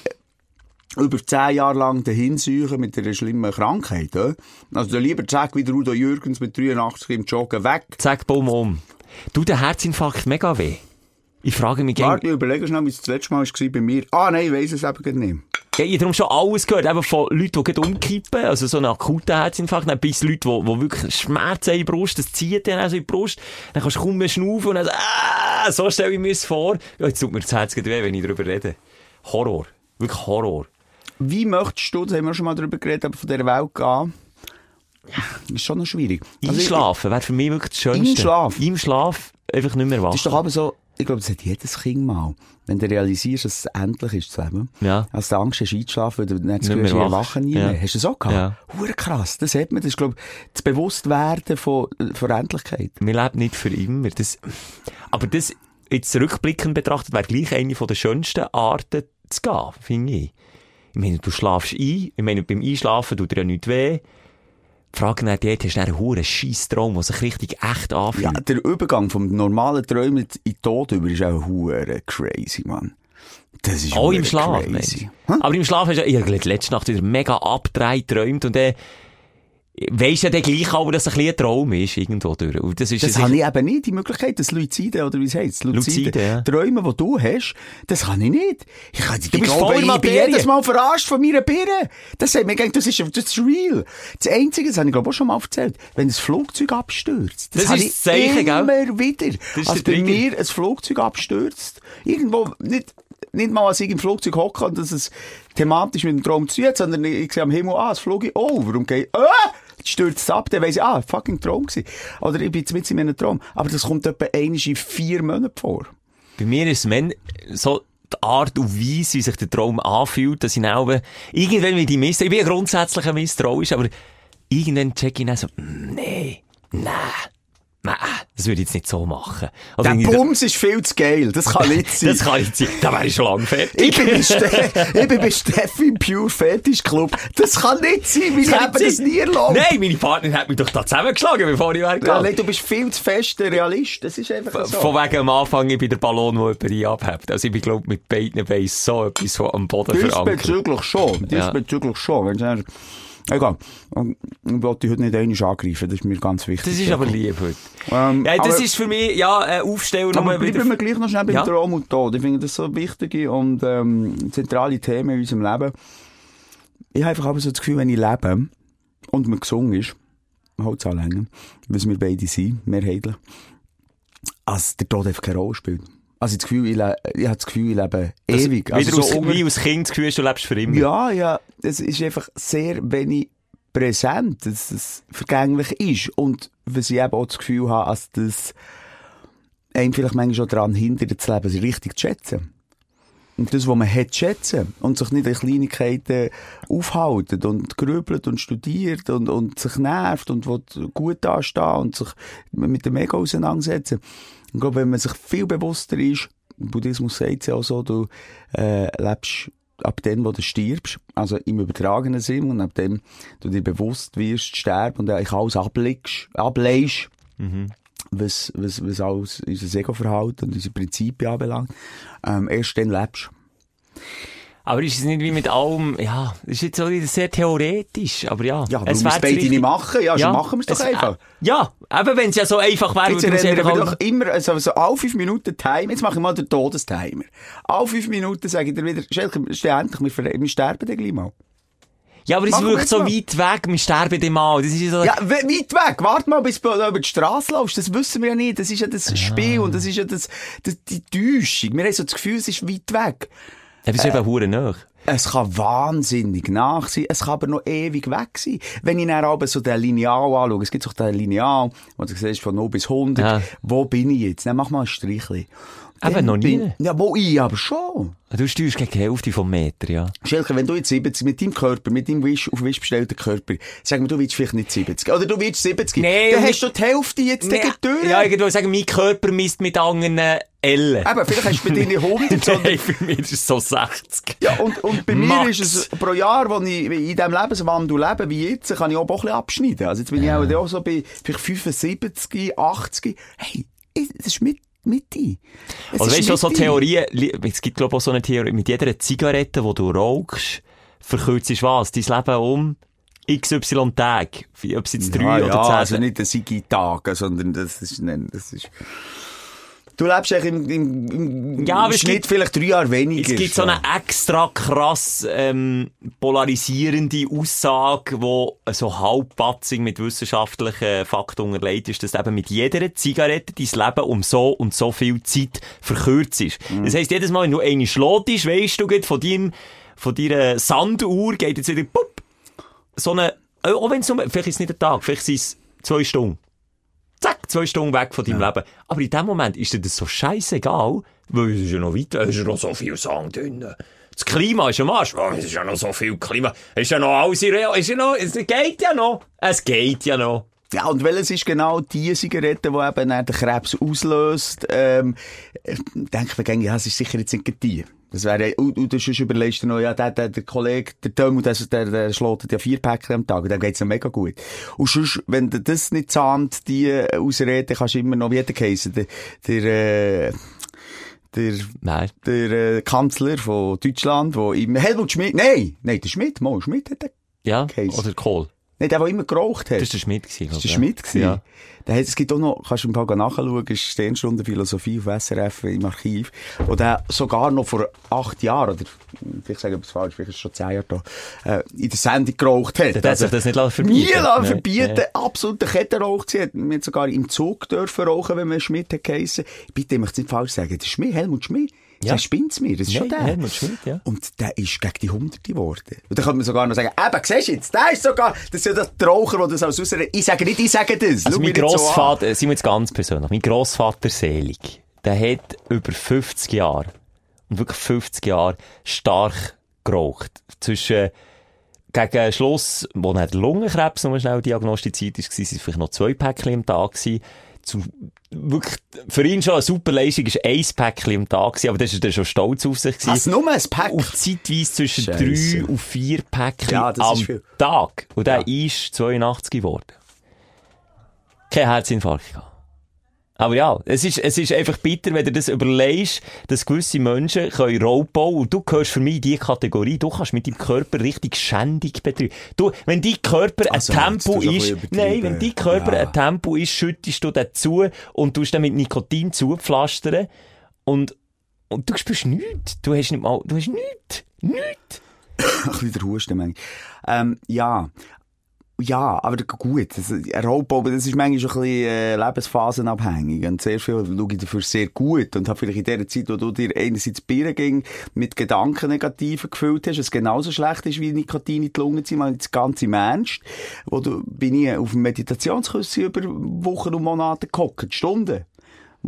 über zehn Jahre lang dahinsuchen mit einer schlimmen Krankheit. Ja? Also dann lieber zack, wie der Udo Jürgens mit 83 im Joggen weg. Zack, bumm, um. Du, der Herzinfarkt mega weh. Ich frage mich, gern- Warte, ich überlege schnell, wie es das letzte Mal war bei mir. Ah, nein, ich weiss es eben nicht. Ja, ich habe darum schon alles gehört, eben von Leuten, die umkippen, also so einen akuten Herzinfarkt, dann bis Leute, die, die wirklich Schmerzen in die Brust, das zieht dann also in die Brust, dann kannst du kaum mehr schnaufen und dann so, ah, so stelle ich mir das vor. Ja, jetzt tut mir das Herz weh, wenn ich darüber rede. Horror. Wirklich Horror. Wie möchtest du, da haben wir schon mal darüber geredet, aber von dieser Welt gehen? Ja, ist schon noch schwierig. Also Einschlafen wäre für mich wirklich das Schönste. Im Schlaf? Im Schlaf einfach nicht mehr wach. Das ist doch aber so, ich glaube, das hat jedes Kind mal. Wenn du realisierst, dass es endlich ist, das Leben. Ja. Als du Angst hast, einzuschlafen, weil du nicht das Gefühl hast, mehr ich wach. wache nie Ja. mehr. Hast du das auch gehabt? Ja. Hure krass. Das hat man. Das ist, glaube ich, das Bewusstwerden von, von Endlichkeit. Wir leben nicht für immer. Das, aber das, jetzt rückblickend betrachtet, wäre gleich eine von der schönsten Arten zu gehen, finde ich. Ich meine, du schlafst ein. Ich meine, beim Einschlafen tut dir ja nichts weh. Frage nach dort, hast du einen hohen Scheisstraum, der sich richtig echt anfühlt. Ja, der Übergang vom normalen Träumen in den Tod über ist auch hure crazy, Mann. Das ist Auch im Schlaf, crazy. Aber im Schlaf hast du, ich habe letzte Nacht wieder mega abgedreht geträumt und dann weisst ja dann gleich aber, dass es ein ein Traum ist, irgendwo durch. Und das ist Das ja habe ich eben nicht, die Möglichkeit, das Luzide, oder wie es heisst, Luzide, Luzide, ja. Träume, die du hast, das kann ich nicht. Ich, kann, ich bist glaube, voll ich bin jedes Mal verarscht von meiner Birne. Das sagt mir, das ist, das ist real. Das Einzige, das habe ich glaube auch schon mal erzählt, wenn das Flugzeug abstürzt, das, Das habe ist das Zeichen, gell? immer wieder. ist Als bei mir ein Flugzeug abstürzt, irgendwo, nicht, nicht mal als ich im Flugzeug hocke und dass es thematisch mit dem Traum zu tun hat, sondern ich sehe am Himmel, ah, das flog ich, oh, warum geht, jetzt stürzt es ab, dann weiss ich, ah, fucking Traum gewesen. Oder ich bin jetzt mit in einem Traum. Aber das kommt etwa einmal in vier Monaten vor. Bei mir ist es so die Art und Weise, wie sich der Traum anfühlt, dass ich dann irgendwann wieder misst. Ich bin grundsätzlich ein misstrauisch, aber irgendwann check ich dann so, mm, nee, nein, nein, das würde ich jetzt nicht so machen. Oder Der Bums ist viel zu geil. Das kann nicht [laughs] sein. das kann nicht sein. Da wäre ich schon lange fertig. ich bin [laughs] ich bin bei Steffi im Pure Fetish Club. Das kann nicht sein. Wir nicht das nie erlaubt. Nein, meine Partnerin hat mich doch da zusammengeschlagen, bevor ich Ja, weggegangen nein, du bist viel zu fest der Realist. Das ist einfach so. Von wegen am Anfang, ich bin der Ballon, der jemand abhebt. Also ich bin, glaub mit beiden Beinen so etwas so am Boden verankert. Diesbezüglich schon. Ja. Diesbezüglich schon. Wenn du Egal. Ich wollte dich heute nicht einmal angreifen. Das ist mir ganz wichtig. Das ist aber lieb heute. Ähm, Ja, das aber- ist für mich, ja, ein Aufsteller Aber bleiben wir gleich noch schnell beim Ja. Traum und Tod. Ich finde das so wichtige und ähm, zentrale Themen in unserem Leben. Ich habe einfach aber so das Gefühl, wenn ich lebe und mir gesungen ist, Holzanlängen, was wir beide sind, mehrheitlich, als der Tod einfach keine Rolle spielt. Also ich, das Gefühl, ich, ich habe das Gefühl, ich lebe ewig. Also Wieder aus, unter- wie aus Kind das Gefühl, du lebst für immer. ja, ja, es ist einfach sehr wenig präsent, dass es vergänglich ist. Und was ich eben auch das Gefühl habe, als das einem vielleicht manchmal schon daran hindert, das Leben richtig zu schätzen. Und das, was man hat, zu schätzen. Und sich nicht an Kleinigkeiten aufhalten und grübelt und studiert und, und sich nervt und will gut dastehen und sich mit dem Mega auseinandersetzen. Ich glaube, wenn man sich viel bewusster ist, Buddhismus sagt es ja auch so, du äh, lebst ab dem, wo du stirbst, also im übertragenen Sinn, und ab dem du dir bewusst wirst, sterben und eigentlich alles ablegst, ableist, was, was, was alles unser Ego-Verhalten und unsere Prinzipien anbelangt, ähm, erst dann lebst Aber ist es nicht wie mit allem, ja, ist jetzt auch wieder sehr theoretisch, aber ja. Ja, warum wir es beide nicht machen? Ja, so machen wir es doch einfach. Äh, ja, eben wenn es ja so einfach wäre, Jetzt es erinnern wir doch immer, also, also alle fünf Minuten Timer, jetzt mache ich mal den Todestimer. Alle fünf Minuten sage ich dir wieder, Schelke, steh endlich, wir, wir sterben dann gleich mal. Ja, aber es wirkt so mal. weit weg, wir sterben dem mal. Das ist ja so... Ja, we- weit weg, warte mal, bis du über die Straße laufst, das wissen wir ja nicht, das ist ja das Spiel und das ist ja das, das, die Täuschung. Wir haben so das Gefühl, es ist weit weg. Ja, wir sind eben hure nach. Es kann wahnsinnig nach sein, es kann aber noch ewig weg sein. Wenn ich dann aber so den Lineal anschaue, es gibt doch den Lineal, wo du siehst, von 0 bis 100, Ja. wo bin ich jetzt? Dann mach mal ein Strichli. Eben, noch nie. Ja, wo ich aber schon. Du steuerst gegen die Hälfte vom Meter, ja. Schelke, wenn du jetzt 70 mit deinem Körper, mit deinem Wisch, auf Wisch bestellten Körper, sag mir, du willst vielleicht nicht 70. Oder du willst 70. Nee, dann hast du die Hälfte jetzt nee, durch. Ja, ich würde sagen, mein Körper misst mit anderen Ellen. Eben, vielleicht hast du bei dir 100, sondern Nein, für mich ist es so 60. Ja, und, und bei mir Max. ist es pro Jahr, wo ich in diesem Lebenswandel lebe, wie jetzt, kann ich auch ein bisschen abschneiden. Also jetzt bin ich auch, so bei vielleicht 75, 80. Hey, das ist mit, Mitte. Es Also weißt du, so. Theorien, es gibt glaube ich auch so eine Theorie, mit jeder Zigarette, die du rauchst, verkürzt ist was? Dein Leben um XY Tage. Ob es jetzt drei Ja, oder ja, zehn also nicht ein Sigi-Tag, sondern das ist, nein, das ist... Du lebst eigentlich im, im, im Ja, Schnitt gibt- vielleicht drei Jahre weniger. Es gibt so eine extra krass ähm, polarisierende Aussage, wo so halbpatzig mit wissenschaftlichen Fakten unterlegt ist, dass eben mit jeder Zigarette dein Leben um so und so viel Zeit verkürzt ist. Mhm. Das heisst, jedes Mal, wenn du eine schlotisch, weisst du, gerade von deinem, von deiner Sanduhr geht jetzt wieder, pup, so eine, auch wenn es nur, vielleicht ist es nicht ein Tag, vielleicht sind es zwei Stunden. Zack, zwei Stunden weg von deinem Leben. Aber in dem Moment ist dir das so scheißegal, weil es ist ja noch weiter, es ist ja noch so viel Sand drin. Das Klima ist am Arsch. Oh, es ist ja noch so viel Klima. Es ist ja noch alles irreal. Es, ist ja noch, es geht ja noch. Es geht ja noch. Ja, und welches ist genau die Zigarette, die eben den Krebs auslöst? Ähm, ich denke mir, gängig, ja, es ist sicher jetzt nicht die. Das wäre, und, und du sonst überlegst dir noch, ja, der, der, der Kollege, der Tömmel, der, der, der schlägt ja vier Päckchen am Tag, und dem geht's ja mega gut. Und sonst, wenn du das nicht zahnt, die äh, Ausrede, kannst du immer noch, wie der geheissen, der, der, äh, der, Nein. der äh, Kanzler von Deutschland, wo im Helmut Schmidt, nein, nein, der Schmidt, Mo, Schmidt hat der, Ja? Case. Oder Kohl. Nein, der, der immer geraucht hat. Das war der Schmidt. gewesen, Das war der Schmidt. gewesen. Ja. Der hat, es gibt auch noch, kannst du im Fall nachschauen, ist Sternstunde Philosophie auf SRF im Archiv, wo der sogar noch vor acht Jahren, oder vielleicht sage ich etwas falsch, vielleicht ist es schon zehn Jahre da, äh, in der Sendung geraucht hat. Also, Der hat sich das nicht lassen verbieten. Nie lassen verbieten, Nein. absoluter Kettenrauch gewesen. Wir haben sogar im Zug dürfen rauchen, wenn man Schmidt hat geheissen. Bitte, ich möchte es nicht falsch sagen. Das ist Schmidt, Helmut Schmidt. Ja. Der spinnt's mir, das ist schon Nein, der. Helmut Schmidt, ja. Und der ist gegen die Hunderte geworden. Und dann könnte man sogar noch sagen, eben, siehst du jetzt, der ist sogar, das ist ja der Raucher, der das als Ausrede, ich sage nicht, ich sage das. Also Schau mein nicht so. Grossvater, sind wir jetzt ganz persönlich, mein Grossvater Selig, der hat über 50 Jahre, und wirklich 50 Jahre, stark geraucht. Zwischen, gegen Schluss, wo der Lungenkrebs noch mal schnell diagnostiziert ist, waren vielleicht noch zwei Päckchen am Tag gewesen. Zu, wirklich, für ihn schon eine super Leistung ist ein Päckchen am Tag gewesen, aber das ist er schon stolz auf sich. Was, nur ein Pack? Und zeitweise zwischen Scheisse. drei und vier Päckchen Ja, am. Tag. Und der Ja. ist 82 geworden. Kein Herzinfarkt gehabt. Aber ja, es ist, es ist einfach bitter, wenn du das überlegst, dass gewisse Menschen können Raubbau und du gehörst für mich in die Kategorie, du kannst mit deinem Körper richtig Schändung betreiben. Du, wenn dein Körper Also, ein Tempo ein ist, nein, wenn dein Körper Ja. ein Tempo ist, schüttest du dazu und tust dann mit Nikotin zupflastern und, und du spürst nichts. Du hast nicht mal, du hast nichts. Nichts. [coughs] ein bisschen der Husten, manchmal. Ähm, ja. Ja, aber gut, das, Raubbau, das ist manchmal schon ein bisschen äh, lebensphasenabhängig und sehr viel schaue ich dafür sehr gut und habe vielleicht in der Zeit, wo du dir einerseits Bier ging, mit Gedanken negativen gefüllt hast, was genauso schlecht ist wie Nikotin in die Lunge zu mal das ganze Ernst, wo du, bin ich auf einem Meditationskurs über Wochen und Monate gehockt, Stunden.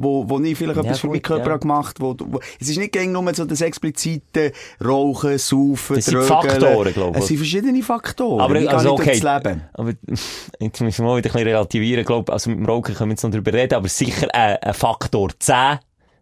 Wo, wo ich vielleicht Ja, etwas für gut, meinen Körper ja. habe gemacht wo, wo, es ist nicht gegen nur so das explizite Rauchen, Saufen, Das sind. Faktoren, glaube ich. Es sind verschiedene Faktoren. Aber, Wie also, ich okay. Leben? Aber, [laughs] jetzt müssen wir mal wieder ein bisschen relativieren, glaube Also, mit dem Rauchen können wir jetzt noch drüber reden, aber sicher ein, ein Faktor 10.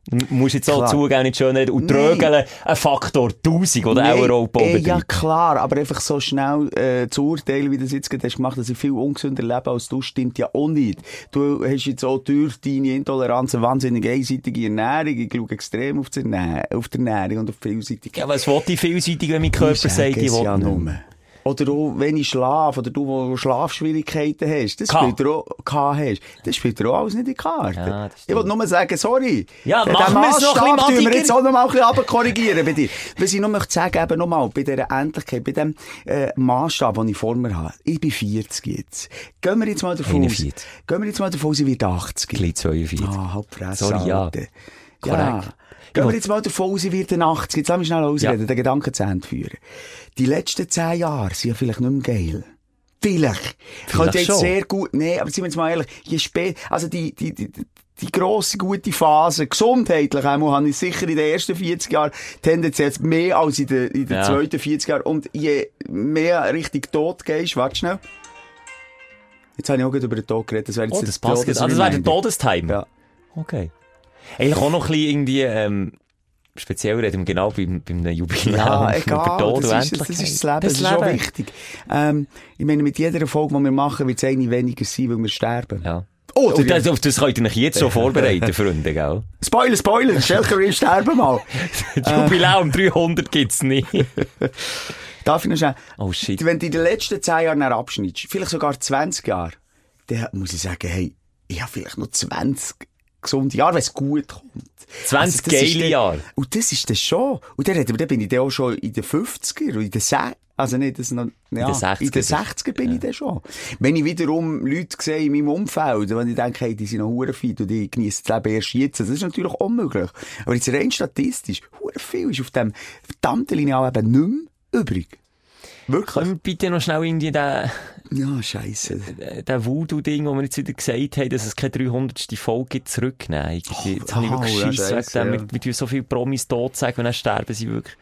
Du musst jetzt auch zugeben, nicht schön reden. Und Nein. Drögeln ein Faktor 1000 oder auch ein Raubbau äh, Ja, klar, aber einfach so schnell äh, zu urteilen, wie du das jetzt gerade hast gemacht, dass ich viel ungesünder lebe als du, stimmt ja auch nicht. Du hast jetzt auch durch deine Intoleranz eine wahnsinnig einseitige Ernährung. Ich schaue extrem auf die Ernährung, auf die Ernährung und auf die Vielseitigkeit. Ja, was will ich vielseitig, wenn mein Körper sagt, ich will ja nicht? nur. Oder auch, wenn ich schlafe, oder du, wo Schlafschwierigkeiten hast, das K. spielt er auch, K hast, das spielt er auch alles nicht in die Karte. Ja, ich will nur sagen, sorry. Ja, Den machen wir es noch ein bisschen wir jetzt auch noch mal ein bisschen runterkorrigieren bei dir. Was ich noch möchte sagen, eben nochmal, bei dieser Endlichkeit, bei dem, äh, Maßstab, den ich vor mir habe. Ich bin 40 jetzt. Gehen wir jetzt mal davon 41. aus, gehen wir jetzt mal davon aus, ich werde 80. Gleich 42. Ah, halb Fresse, Sorry, ja. Alter. Korrekt. Ja. Gehen wir jetzt mal davon aus, ich werde 80. Jetzt lass mich schnell ausreden, Ja. den Gedanken zu Ende führen. Die letzten 10 Jahre sind ja vielleicht nicht mehr geil. Vielleicht. Ich könnte jetzt sehr gut, nee, aber sind wir jetzt mal ehrlich, je spät, also die, die, die, die grosse, gute Phase, gesundheitlich einmal, habe ich sicher in den ersten 40 Jahren tendenziell mehr als in den, in den Ja. zweiten 40 Jahren. Und je mehr Richtung Tod gehst, warte schnell. Jetzt habe ich auch gerade über den Tod geredet, das wäre jetzt Oh, der das passt jetzt. Ah, das wäre der. Todestime. Ja. Okay. Eigentlich auch noch ein bisschen irgendwie, ähm, speziell reden wir genau beim, beim Jubiläum Ja, [laughs] über egal. Tod Das ist, das ist das Leben. Das, ist auch wichtig. Ähm, ich meine, mit jeder Folge, die wir machen, wird es eine weniger sein, weil wir sterben. Ja. Oder Und das, auf das könnt ihr euch jetzt schon vorbereiten, [laughs] Freunde, gell? Spoiler, Spoiler, Schelker, wir sterben mal. Das [laughs] Jubiläum 300 gibt's nicht. Darf ich noch schnell? Oh shit. Wenn du in den letzten 10 Jahren abschneidest, vielleicht sogar 20 Jahre, dann muss ich sagen, hey, ich habe vielleicht noch 20 gesunde Jahre, wenn es gut kommt. 20 das ist geile Jahre. Und das ist das schon. Und dann, dann bin ich dann auch schon in den 50er und in den 60 also nicht, das noch, ja, den 60er in den 60er bin ich dann schon. Wenn ich wiederum Leute sehe in meinem Umfeld, wenn ich denke, hey, die sind noch hure fit und die genießen das Leben erst jetzt, das ist natürlich unmöglich. Aber jetzt rein statistisch, hure viel ist auf dem verdammten Lineal eben nicht mehr übrig. Wirklich? Können wir bitte noch schnell irgendwie den, Ja, scheisse. den Voodoo-Ding, wo wir jetzt wieder gesagt haben, dass es keine 300. Folge gibt, zurücknehmen? Irgendwie. Jetzt habe ich wirklich oh, ja, Schiss scheisse, wegen dem. ja. Wir, wir tun so viele Promis tot sagen und dann sterben sie wirklich.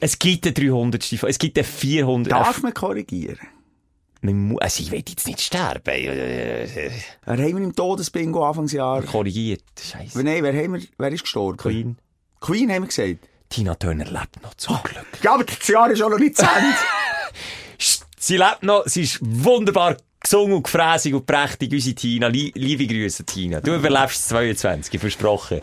Es gibt eine 300. Folge, es gibt eine 400. Darf man korrigieren? Man also ich will jetzt nicht sterben. Wer haben wir im Todesbingo Anfangsjahr? Korrigiert. Scheiße. Nein, wer, haben wir, wer ist gestorben? Queen. Queen haben wir gesagt. Tina Turner lebt noch, zum Glück. Ja, aber das Jahr ist auch noch nicht zu Ende. [laughs] Sie lebt noch, sie ist wunderbar gesungen und gefräßig und prächtig, unsere Tina. Lie liebe Grüße, Tina. Du überlebst 22, versprochen.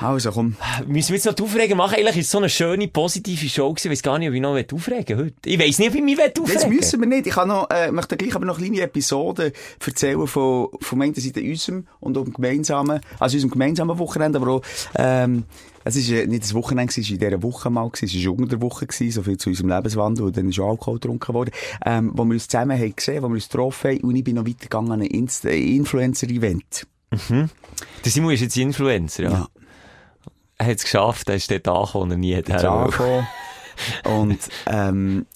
also komm. Müssen wir jetzt noch die Aufregen machen? Eigentlich ist es so eine schöne, positive Show gewesen. Ich weiss gar nicht, ob ich noch aufregen heute. Ich weiss nicht, ob ich mich aufregen Das müssen wir nicht. Ich kann noch, äh, möchte gleich aber noch kleine Episoden erzählen von, von meiner Seite unserem und um gemeinsamen, also unserem gemeinsamen Wochenende, aber auch, ähm, es ist äh, nicht das Wochenende, es war in dieser Woche mal, es war unter der Woche, so viel zu unserem Lebenswandel, und dann ist auch Alkohol getrunken worden, ähm, wo wir uns zusammen haben gesehen, wo wir uns getroffen haben, und ich bin noch weitergegangen an ein Inst- äh, Influencer-Event. Der Simon ist jetzt Influencer, ja. Ja. Er hat es geschafft, er ist dort angekommen, er nie hätte. Und, [laughs] ähm,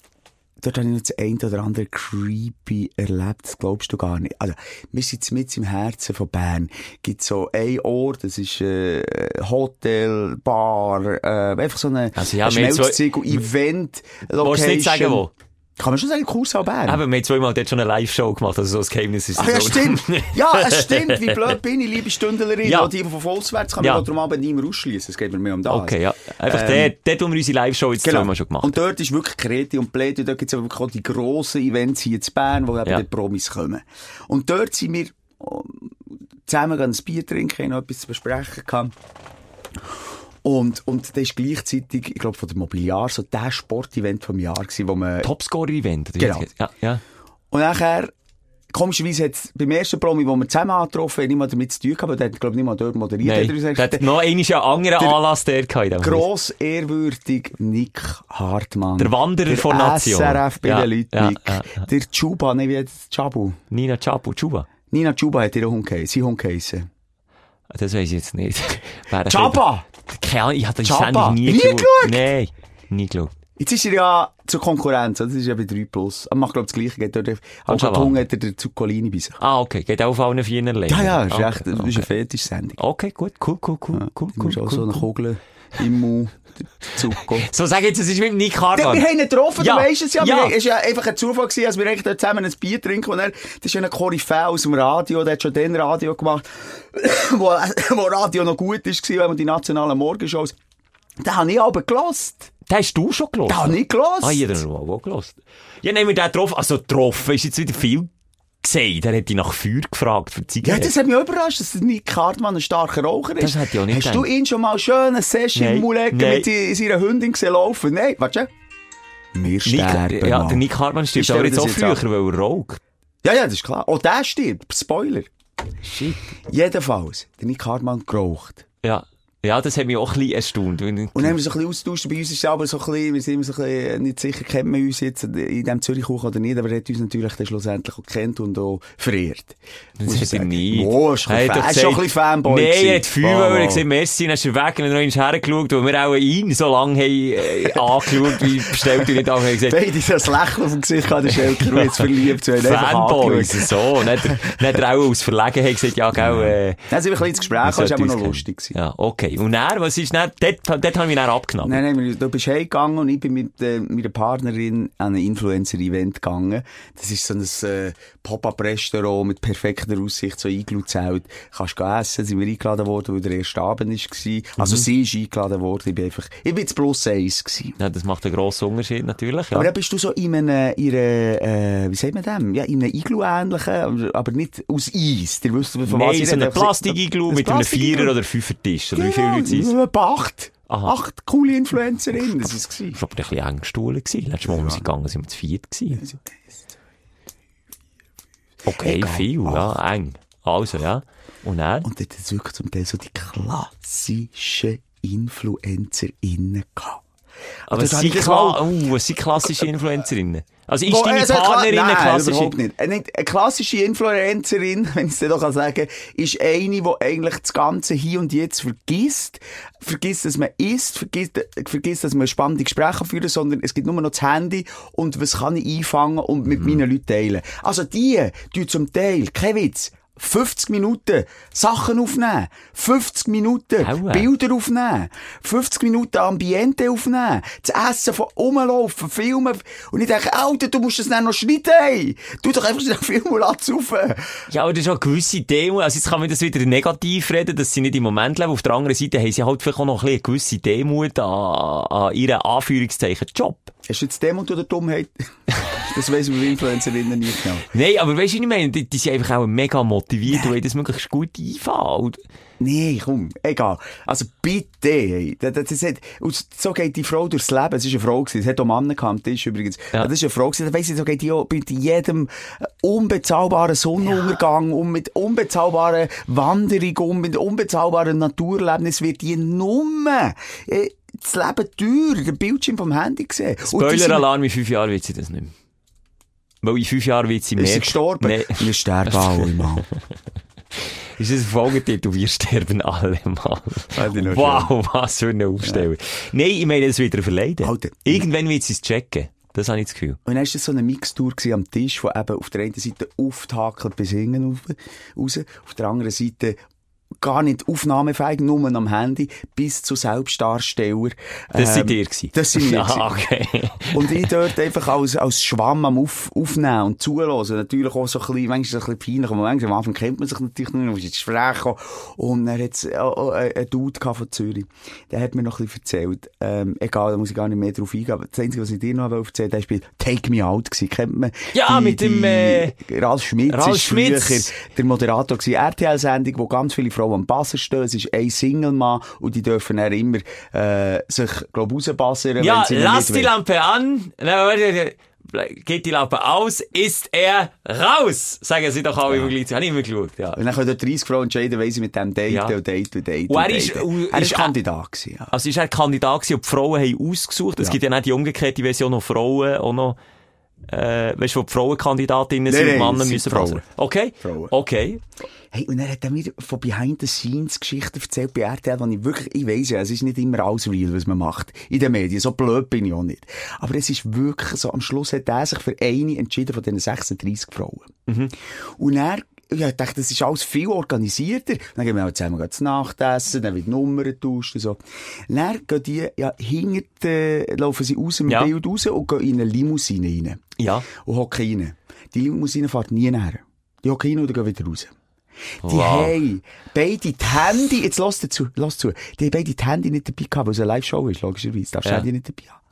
dort habe ich noch das eine oder andere creepy erlebt, das glaubst du gar nicht. Also, wir sind mit im Herzen von Bern. Gibt so ein Ort, das ist, äh, Hotel, Bar, äh, einfach so eine, Also ja, ein zwei- Schmelztiegel-Event, Willst du nicht sagen, wo? Kann man schon sagen, Kursau Bern? Eben, wir haben zweimal dort schon eine Live-Show gemacht, also so ein Geheimnis ist Ach ja, so. stimmt. [laughs] Ja, es stimmt. Wie blöd bin ich, liebe Stündlerin. Ja. Die von Volkswärts kann Ja. man darum aber nicht mehr ausschließen. Es geht mir mehr um das. Okay, ja. Einfach Ähm, dort, dort, wo wir unsere Live-Show jetzt zweimal schon gemacht Und dort ist wirklich Kreti und Pleti. Dort gibt es wirklich auch die grossen Events hier in Bern, wo eben Ja. die Promis kommen. Und dort sind wir oh, zusammen ein Bier trinken, haben noch etwas zu besprechen gehabt. Und, und das ist gleichzeitig, ich glaube, von der Mobiliar so der Sportevent vom Jahr gewesen, wo man... Topscore-Event. Genau. Ja, ja. Und nachher, komischerweise hat beim ersten Promi, wo wir zusammen angetroffen haben, mal damit zu tun gehabt, aber der hat, glaube ich, mal dort moderiert. Nein, er der hat noch einen anderen Der- Anlass der gehabt. Haus. Gross ehrwürdig Nick Hartmann. Der Wanderer der von Nation. SRF bei Ja, den Leuten, ja, Nick. ja, ja. Der Chuba, ne, wie das? Chabu? Nina Chapu Chuba. Nina Chuba hat ihren Hund geheißen, sein Hund geheißen. Das weiss ich jetzt nicht. [laughs] Chaba! Keine Ahnung, ich habe die. Sendung nie, Nie geschaut. geschaut? Nein, nie geschaut. Jetzt ist er ja zur Konkurrenz, das ist ja bei 3 Plus. Er macht, glaube ich, das Gleiche. Geht dort, Chaba. Hund hat er den Zuccolini bei sich. Ah, okay. Geht auch auf allen vier Ländern. Ja, ja, ist okay. echt, das ist eine Fetisch-Sendung. Okay, gut, cool, cool, cool, cool, Du cool, musst auch cool, so eine cool. Kugel im Mund, Zucker. So, sag jetzt, es ist mit Nick Ja, Hartmann. wir haben ihn getroffen, Ja. du weisst es ja. Ja. Ja. Es war ja einfach ein Zufall, gewesen, als wir eigentlich dort zusammen ein Bier trinken. Und er, das ist ja ein Koryphäe aus dem Radio, der hat schon den Radio gemacht, [coughs] wo, wo Radio noch gut ist, gewesen, wenn man die nationalen Morgenshows. Den habe ich aber gelost. Den hast du schon gelost? Den habe ich gelost. Ah, jeder noch auch gelost. Ja, nehmen wir den getroffen. Also, getroffen ist jetzt wieder viel gesagt. Er hat dich nach Feuer gefragt für die Ja, das hat mich überrascht, dass Nick Hartmann ein starker Raucher ist. Das hätte ich auch nicht Hast du gedacht. ihn schon mal schön ein Session im Mulecken nein. mit seiner Hündin gesehen laufen? Nein, warte. Wir sterben Nick, ja, der Nick Hartmann stirbt aber jetzt auch jetzt früher, weil er raucht. Ja, ja, das ist klar. Oh, der stirbt. Spoiler. Shit. Jedenfalls, der Nick Hartmann geraucht. Ja. Ja, das hat mich auch ein bisschen erstaunt. Und dann haben wir so ein bisschen austauscht. Bei uns ist es aber so ein bisschen, wir sind immer so ein bisschen, nicht sicher, kennt man uns jetzt in diesem Zürichkuchen oder nicht, aber er hat uns natürlich dann schlussendlich auch gekannt und auch verehrt. Das hat er nicht. Oh, ist ein Er schon ein bisschen Fanboy. Nein, gewesen. er hat weil er wow. gesagt merci, dann ist er weg und dann noch hergeschaut, weil wir auch ihn so lange haben, äh, angeschaut, wie bestellt und nicht auch haben gesagt, Beide das Lächeln auf dem Gesicht gehabt, der Schelker, jetzt verliebt einfach Fanboys, angeschaut. so. Dann hat er, dann hat er auch aus Verlegenheit gesagt, ja, gell, äh, Dann sind wir ein bisschen ins Gespräch das war aber noch kennen. lustig. Ja, okay. Und dann, was ist dann, dort, dort habe ich mich dann abgenommen. Nein, nein, wir- du bist heimgegangen und ich bin mit äh, meiner Partnerin an ein Influencer-Event gegangen. Das ist so ein äh, Pop-Up-Restaurant mit perfekter Aussicht, so Igloo-Zelt. Kannst gehen essen, sind wir eingeladen worden, weil der erste Abend war. Also sie ist eingeladen worden, ich bin einfach, ich bin jetzt plus eins gewesen. Ja, das macht einen grossen Unterschied natürlich, ja. Aber dann bist du so in einem, in einer, äh, wie sagt man dem? Ja, in einem Igloo-ähnlichen, aber- nicht aus Eis. Ihr wisst, von was Nein, ich so rede. ein Plastikiglu mit einem Plastikiglu. Vierer- oder Fünfer-Tisch. Wie viele Leute sind acht. Aha. Acht coole Influencerinnen, das ist es. Das war aber ein bisschen eng gestohlen. Letztes Mal, als wir gegangen sind wir zu viert. gewesen. Okay, Egal. viel, ja, eng. Also, ja. Und dann? Und dort hat es wirklich zum Teil so die klassischen InfluencerInnen gehabt. Aber ich sind, kla oh, sind klassische Influencerinnen? Also ist Wo- deine äh, so eine Kla- Partnerin eine Nein, klassische? überhaupt nicht. Eine, nicht- eine klassische Influencerin, [laughs] wenn ich es dir doch sagen kann, ist eine, die eigentlich das Ganze hier und jetzt vergisst. Vergisst, dass man isst, vergisst, vergisst dass man spannende Gespräche führen sondern es gibt nur noch das Handy und was kann ich einfangen und mit Mhm. meinen Leuten teilen. Also die, die zum Teil, kein Witz, 50 Minuten Sachen aufnehmen. 50 Minuten Aua. Bilder aufnehmen. 50 Minuten Ambiente aufnehmen. Das Essen von rumlaufen, filmen. Und ich denke, Alter, du musst das dann noch schneiden, ey. Tu doch einfach schnell Film und lass auf. Ja, aber das ist auch eine gewisse Demo. Also jetzt kann man das wieder negativ reden, dass sie nicht im Moment leben. Auf der anderen Seite haben sie halt vielleicht auch noch ein eine gewisse Demut an, an ihren Anführungszeichen Job. Hast du jetzt Demut oder Dummheit? [laughs] das weiss man bei Influencerinnen nicht genau. Nein, aber weißt du, ich meine? Die, die sind einfach auch mega motiviert und das möglichst gut einfallen. Nee, komm, egal. Also bitte, hey. Das, das, das so geht die Frau durchs Leben. Es ist eine Frau gewesen. Es hat auch Männer gehabt am Tisch übrigens. Ja. Das ist eine Frau gewesen. Da weiss ich, so geht die auch bei jedem äh, unbezahlbaren Sonnenuntergang und mit unbezahlbaren Wanderung und mit unbezahlbaren Naturerlebnis wird die Nummer äh, das Leben teuer, den Bildschirm vom Handy gesehen. Spoiler-Alarm, in fünf Jahren wird sie das nicht mehr. Weil in fünf Jahren wird sie mehr... Ist sie gestorben? Nee. Wir sterben [laughs] alle mal. Ist das ein Folgetitel? Wir sterben alle mal. Wow, was für eine Aufstellung. Nein, ich meine, das wieder verleiden. Alter. Irgendwann wird sie es checken. Das habe ich das Gefühl. Und dann war das so eine Mixtur am Tisch, wo eben auf der einen Seite auftakelt bis hinten raus, auf der anderen Seite gar nicht aufnahmefähig, nur am Handy, bis zu Selbstdarsteller. Das sind Ähm, ihr gewesen? Das sind wir. [laughs] Ah, gewesen. okay. Und ich dort einfach als, als Schwamm am auf, Aufnehmen und Zuhören. Natürlich auch so ein bisschen, manchmal so ein bisschen peinlich. aber Manchmal, am Anfang kennt man sich natürlich nicht, man muss ins Gespräch kommen. Und dann hat es auch einen Dude gehabt von Zürich. Der hat mir noch ein bisschen erzählt. Ähm, egal, da muss ich gar nicht mehr drauf eingehen. Aber das Einzige, was ich dir noch erzählen wollte, der war Take Me Out gewesen. Kennt man? Ja, mit dem, äh, Ralf Schmitz. Ralf Schmitz. der Moderator gewesen. RTL-Sendung, wo ganz viele Frauen am Bassen stehen. Es ist ein Single-Mann und die dürfen dann immer, äh, sich, glaub, rausbassern. Ja, wenn sie lass die. Lampe an. Geht die Lampe aus, ist er raus. Sagen sie doch alle immer gleich. Habe ich immer geschaut, ja. Und dann können dort 30 Frauen entscheiden, weil sie mit dem daten Ja. und daten und daten. Und er ist- und er ist Kandidat gewesen, ja. Also ist er Kandidat gewesen und die Frauen haben ausgesucht. Es Ja. gibt ja nicht die umgekehrte Version, noch Frauen auch noch, äh, weißt du, wo die Frauenkandidatinnen sind und Männer müssen Frauen. Okay? Frauen. Okay. Hey, und er hat dann mir von Behind the Scenes Geschichten erzählt bei RTL, wo ich wirklich, ich weiss ja, es ist nicht immer alles real, was man macht in den Medien. So blöd bin ich auch nicht. Aber es ist wirklich so, am Schluss hat er sich für eine entschieden von diesen 36 Frauen. Und er, ja, ich dachte, das ist alles viel organisierter. Dann gehen wir auch zusammen zu Nacht essen, dann wird Nummern getauscht und so. Dann gehen die, ja, hinter, äh, laufen sie aus dem Ja. Bild raus und gehen in eine Limousine rein. Ja. Und hocken rein. Die Limousine fährt nie näher. Die hocken rein und gehen wieder raus. Die Wow. haben beide die Handy, jetzt lass dazu, lass zu, die haben beide die Handy nicht dabei gehabt, weil es eine Live-Show ist, logischerweise, darfst du Ja. Handy nicht dabei haben.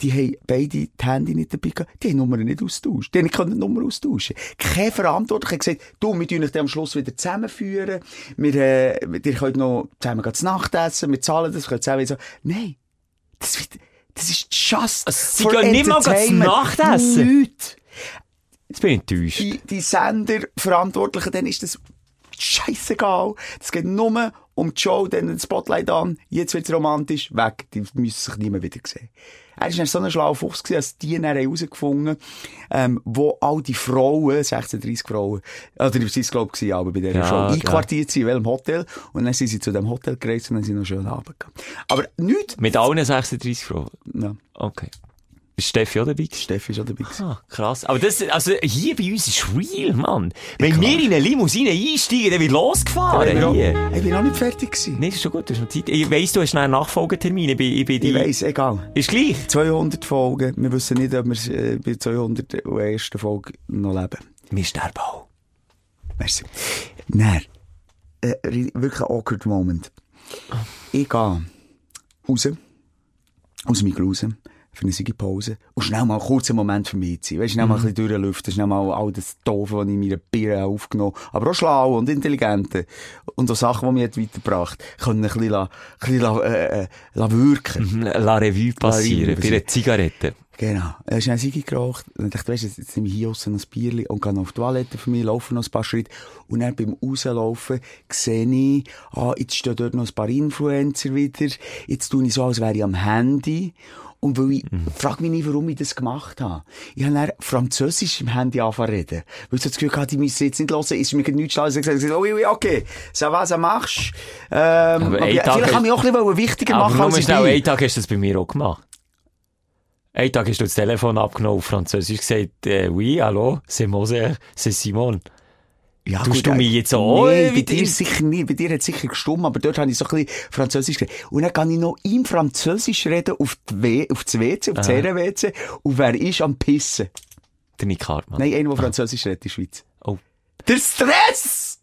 Die haben beide die Handy nicht dabei gehabt, die haben die Nummern nicht austauscht, die nicht die Nummer austauschen. Keine Verantwortung, hat gesagt, du, wir tun euch am Schluss wieder zusammenführen, wir, äh, ihr könnt noch zusammen zu Nacht essen, wir zahlen das, könnt zusammen so. Nein. Das wird, das ist just Also, sie gehen nicht mal zu. Nacht essen? Nichts Jetzt bin ich enttäuscht. die, die Senderverantwortlichen, dann ist das scheißegal. Es geht nur um die Show, dann den Spotlight an, jetzt wird's romantisch, weg. Die müssen sich nie mehr wieder sehen. Er dann so ein schlauer Fuchs als die dann herausgefunden ähm, wo all die Frauen, 36 Frauen, oder sie es glaube ich, aber bei dieser Ja, Show, ja. einquartiert sind, in welchem Hotel, und dann sind sie zu dem Hotel gereist und dann sind sie noch schön runtergegangen. Aber nichts, Mit allen 36 Frauen. ja, Okay. Ist Steffi auch dabei? Steffi ist auch dabei. Ah, krass. Aber das, also hier bei uns ist real, Mann. Wenn wir in eine Limousine einsteigen, dann wird losgefahren. Ich bin auch- hier. ich bin noch nicht fertig gewesen. Nee, ist schon gut, du hast noch Zeit. Ich weiss, du hast noch einen Nachfolgetermin. Ich ich die... Ich weiss, egal. Ist gleich. 200 Folgen. Wir wissen nicht, ob wir äh, bei 201. Folge noch leben. Wir sterben auch. Merci. Nein. Äh, wirklich ein awkward Moment. Ich gehe raus, aus dem Mikro raus, für eine Siegepause, und schnell mal einen kurzen Moment für mich zu sein. Weißt, schnell mal ein bisschen durchlüften, schnell mal all das Doofe, was ich in meiner Birne aufgenommen habe, aber auch schlau und intelligente. Und auch Sachen, die mich hat weitergebracht können ein bisschen, la- ein bisschen la- äh, äh, la wirken. La Revue passieren. Bei einer Zigarette. Genau. Er ist ein Sigi geraucht. Und ich dachte, weißt du, jetzt jetzt nehme ich hier noch ein Bierli und gehe noch auf die Toilette für mich, laufe noch ein paar Schritte. Und dann beim Rauslaufen sehe ich, ah, jetzt stehen dort noch ein paar Influencer wieder. Jetzt tue ich so, als wäre ich am Handy. Und weil ich, frag mich nicht, warum ich das gemacht habe. Ich habe dann Französisch im Handy angefangen reden. Weil ich so das Gefühl hatte, die müssen jetzt nicht hören, ist mir nichts schlau. Ich habe gesagt, oh, okay, ça va, ça marche. Ähm, Aber vielleicht kann ich auch ein bisschen wichtiger machen, als ich bin. einen Tag hast du das bei mir auch gemacht. Einen Tag hast du das Telefon abgenommen auf Französisch gesagt, äh, oui, hallo, c'est Moser, c'est Simon. Ja, Tust gut, du mich äh, jetzt auch, äh, bei dir sicher nicht. Bei dir hat es sicher gestummt, aber dort habe ich so ein bisschen Französisch geredet. Und dann kann ich noch im Französisch reden auf, die w auf das WC, auf das Herren-WC. Und wer ist am Pissen? Der Nick Hartmann. Nein, einer, der Französisch redet in der Schweiz. Oh. Der Stress!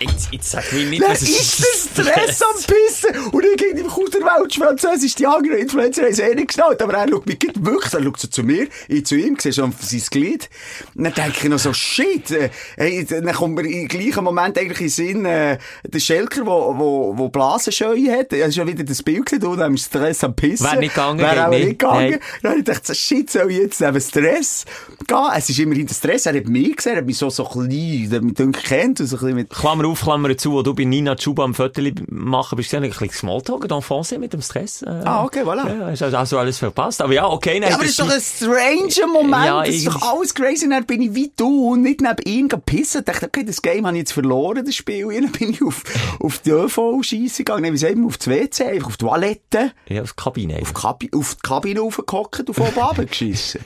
Jetzt, jetzt sag mir nicht, was ist der Stress am Pissen? Und ich aus der Welt Französisch, die anderen Influencer haben es eh nicht geschnallt, aber er schaut mich wirklich, er schaut so zu mir, ich zu ihm, siehst schon sein Glied. Und dann denke ich noch so, shit, äh, hey, dann kommt mir im gleichen Moment eigentlich in den Sinn, äh, der Schelker, wo, wo, wo Blasenscheu hat, er ist ja wieder das Bild gesehen, du, am Stress am Pissen. Wär nicht gegangen, Wär geht auch nicht. nicht gegangen. Nein. Dann habe ich gedacht, so, shit, soll ich jetzt neben Stress gehen? Es ist immerhin der Stress, er hat mich gesehen, er hat mich so, so klein, dünkt kennt, und so ein bisschen mit, Klammer auf, Klammer zu, wo du bei Nina Chuba am Viertel machen bist, du ein bisschen Smalltalk d'enfance mit dem Stress. Äh, Ah, okay, voilà. Ja, hast also alles verpasst. Aber ja, okay, nein. Ja, aber das ist doch ein stranger Moment. Ja, das ist doch alles crazy. Dann bin ich wie du und nicht neben ihm gepissen. Ich dachte, okay, das Game habe ich jetzt verloren, das Spiel. Und dann bin ich auf, auf die ÖV-Scheisse gegangen. Nein, wie sagt man, auf das WC, einfach auf die Toilette, Ja, auf die Kabine. auf Kabi auf die Kabine raufgehockt und oben [laughs] runtergeschissen.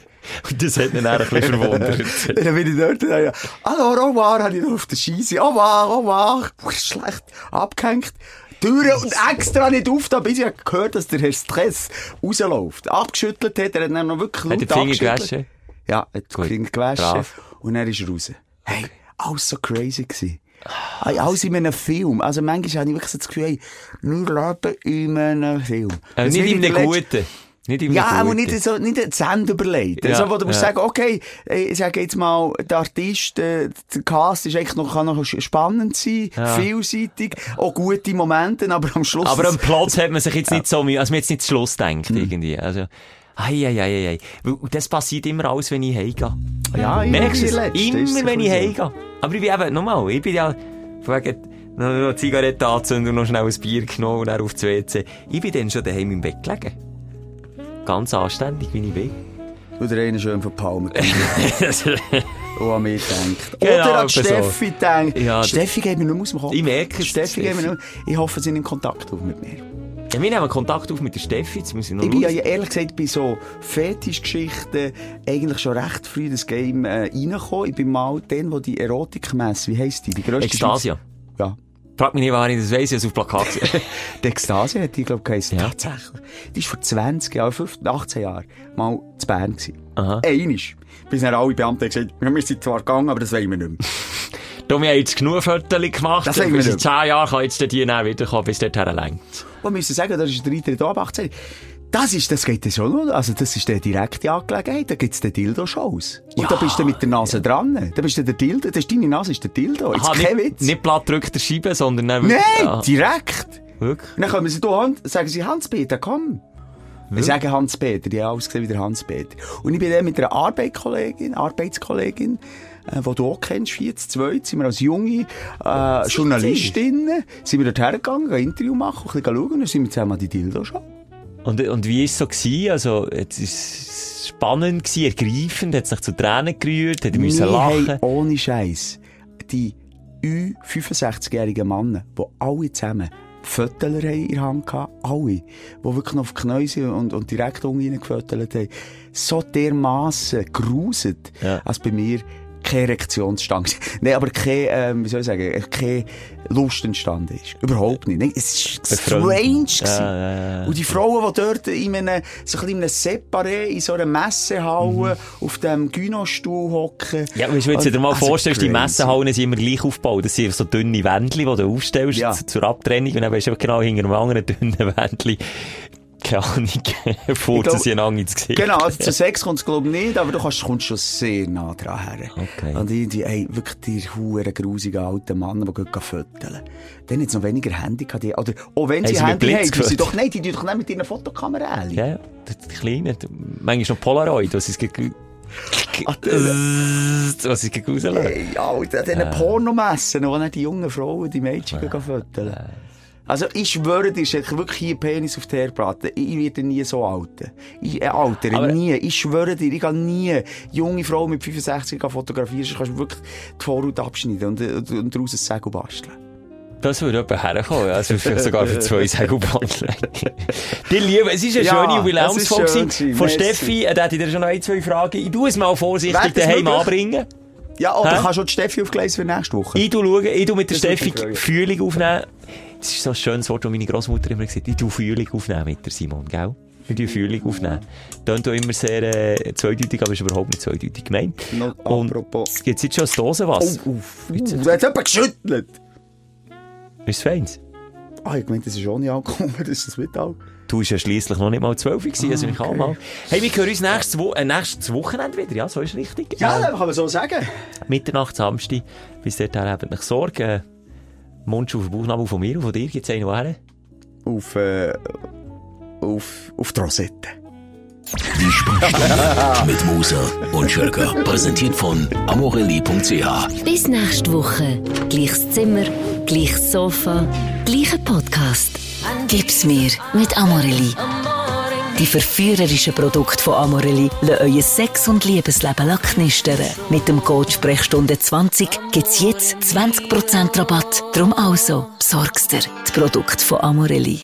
Und das hat mich dann ein bisschen verwundert. [laughs] dann bin ich dort und dann, ja, hallo, revoir, habe ich noch auf der Scheisse. Revoir, au revoir. Puh, schlecht abgehängt. Türen und extra nicht auf, da bis ich gehört, dass der Herr Stress rausläuft. Abgeschüttelt hat, er hat dann noch wirklich Hat laut er die Finger gewaschen? Ja, hat die Finger gewaschen. Brav. Und dann ist er raus. Hey, alles so crazy gewesen. Hey, alles in einem Film. Also manchmal habe ich wirklich so das Gefühl, hey, wir leben in einem Film. Das nicht in einem guten. Nicht ja, aber nicht so, nicht zu Ende überlegt. Ja, also, wo du musst ja. sagen, okay, äh, ich sage jetzt mal, der Artist, äh, der Cast ist eigentlich noch, kann noch spannend sein, vielseitig, auch gute Momente, aber am Schluss... Aber am Platz hat man sich jetzt nicht so, also man jetzt nicht zum Schluss denkt, irgendwie. Also, ei, ei, ei, ei. Das passiert immer alles, wenn ich heimgehe. ja, immer Merkst du Immer, wenn ich heimgehe. Aber ich bin eben, nochmal, ich bin ja, wegen, noch eine Zigarette anzünden und noch schnell ein Bier genommen und dann auf das WC. Ich bin dann schon daheim im Bett gelegen. Ganz anständig, wie ich bin. so. Oder einer schön von Palmen. Und an mich denkt. Genau, Oder an etwa so. Steffi denkt. Ja, Steffi geht mir mehr aus dem Kopf. Ich merke es, Steffi geht mir Steffi. mehr. Ich hoffe, sie nimmt Kontakt auf mit mir. Ja, wir nehmen Kontakt auf mit der Steffi, jetzt muss ich noch Ich bin ja ehrlich gesagt bei so Fetischgeschichten eigentlich schon recht früh in das Game äh, reingekommen. Ich bin mal den, wo die Erotikmesse, wie heisst die? Die grösste. Schweiz- Ja. Frag mich nicht, wann ich das weiss, ich habe es auf Plakat. [laughs] Die Ekstase hat die, glaube ich. Ja. Tatsächlich. Die ist vor 20 Jahren, 15, 18 Jahren mal zu Bern gewesen. Aha. Einisch. Bis dann alle Beamten gesagt haben, wir sind zwar gegangen, aber das wollen wir nicht mehr. Da wir haben jetzt genug Fotos gemacht. Das wir bis in nicht. 10 Jahren kann jetzt der die dann wiederkommen, bis dorthin längt. Und wir müssen sagen, das ist der Eintritt ab 18. Das ist, das geht dann schon. Also, das ist eine direkte Angelegenheit. Da gibt's den Dildo-Shows. Und Ja. da bist du mit der Nase dran. Da bist du der Dildo. Das ist deine Nase, ist der Dildo. Jetzt Aha, kein nicht, Witz. nicht platt drückt der Scheibe, sondern Nein, Ja, direkt. wirklich. Und dann kommen sie da Hand, sagen sie Hans-Peter, komm. Wir sagen Hans-Peter, die haben ausgesehen wie der Hans-Peter. Und ich bin dann mit einer Arbeitskollegin, Arbeitskollegin, äh, die du auch kennst, 40, 2, sind wir als junge äh, Journalistinnen, sind wir dort hergegangen, ein Interview machen, ein bisschen schauen, und dann sind wir zusammen an die Dildo schon. Und, und wie ist es so gewesen? Also, es ist spannend gewesen, ergreifend, hat sich zu Tränen gerührt, hat müssen lachen. ohne Scheiß die Ü65-jährigen Männer, die alle zusammen Fötteler in der Hand hatten, alle, die wirklich auf die Knie sind und, und direkt unten reingefötelt haben, so dermassen gruset, Ja. als bei mir keine Erektionsstand war. [laughs] Nein, aber keine, ähm, wie soll ich sagen, keine Lust entstanden ist. Überhaupt nicht. Nein, es war strange. Ja, ja, ja. Und die Frauen, die dort in einem, so ein in einem Separé, in so einer Messehalle, auf dem Gynostuhl hocken. Mhm. Ja, wenn du dir mal Also vorstellst, die crazy. Messehallen sind immer gleich aufgebaut. Das sind so dünne Wändchen, die du aufstellst zur Abtrennung. Und dann weisst du genau hinter einem anderen dünnen Wändchen, keine Ahnung, [laughs] furzen glaub- sie einander ins Gesicht. Genau, also zu Sex kommt es glaube ich nicht, aber du kannst, kommst schon sehr nah dran her. Okay. Und irgendwie, ey, wirklich die huren grusigen alten Männer, die gehen föteln. Dann jetzt noch weniger Handy gehabt, die, oder, auch wenn sie sie Handy haben, die sind doch, nein, die tun doch nicht mit ihren Fotokamera. Ja, ja, die die Kleinen, die- manchmal noch Polaroid, was es gegen... Ach, Was es gegen rauslassen. Ey, Alter, diesen Pornomessen, wo dann die jungen Frauen, die Mädchen gehen föteln. Also, ich schwöre dir, ist wirklich hier Penis auf die Herdplatte. Ich werde nie so alt. Ich, äh, Alter, Aber- nie. Ich schwöre dir, ich kann nie junge Frau mit 65 gehen fotografieren. Sonst kannst wirklich die Vorhaut abschneiden und, und, und daraus ein Segel basteln. Das würde jemand herkommen. Also [laughs] sogar für zwei Segelbahnen. [laughs] Die Liebe, es ist eine Ja, schöne Jubiläumsfolge. Von. Steffi, äh, da hätte ich dir schon noch ein, zwei Fragen. Ich tue es mal vorsichtig daheim anbringen. Ja, oder Hä? kannst du die Steffi aufgleisen für nächste Woche? Ich tu schauen, ich mit der Steffi mich freuen. Fühlung aufnehmen. Das ist so ein schönes Wort, das meine Großmutter immer gesagt hat. Ich tu Fühlung aufnehmen mit der Simon, gell? Wir tun Fühlung aufnehmen. Tönt auch immer sehr äh, zweideutig, aber ist überhaupt nicht zweideutig gemeint. Und apropos. jetzt schon ein Dosenwasser. Oh, uh, da hat jemand geschüttelt. Ist es feins? Ah, ich meinte, das ist ohne Alkohol, [laughs] das ist das mit Alkohol. Du warst ja schliesslich noch nicht mal zwölf gewesen, also ich auch mal. Hey, wir hören uns nächstes, Wo äh, nächstes Wochenende wieder, ja, so ist richtig. Ja, Äh, das kann man so sagen. Mitternacht, Samstag, bis dahin habt euch Sorge. Mundsch auf den Bauchnabel von mir und von dir, gibt's einen woher? Auf, äh, auf, auf die Rosette. Die Sprechstunde [laughs] mit Musa und Schelka. Präsentiert von amorelli.ch. Bis nächste Woche. Gleiches Zimmer, gleiches Sofa, gleicher Podcast. Gib's mir mit Amorelli. Die verführerischen Produkte von Amorelli lassen euer Sex- und Liebesleben knistern. Mit dem Code Sprechstunde 20 gibt's jetzt 20% Rabatt. Drum also, besorgst dir die Produkte von Amorelli.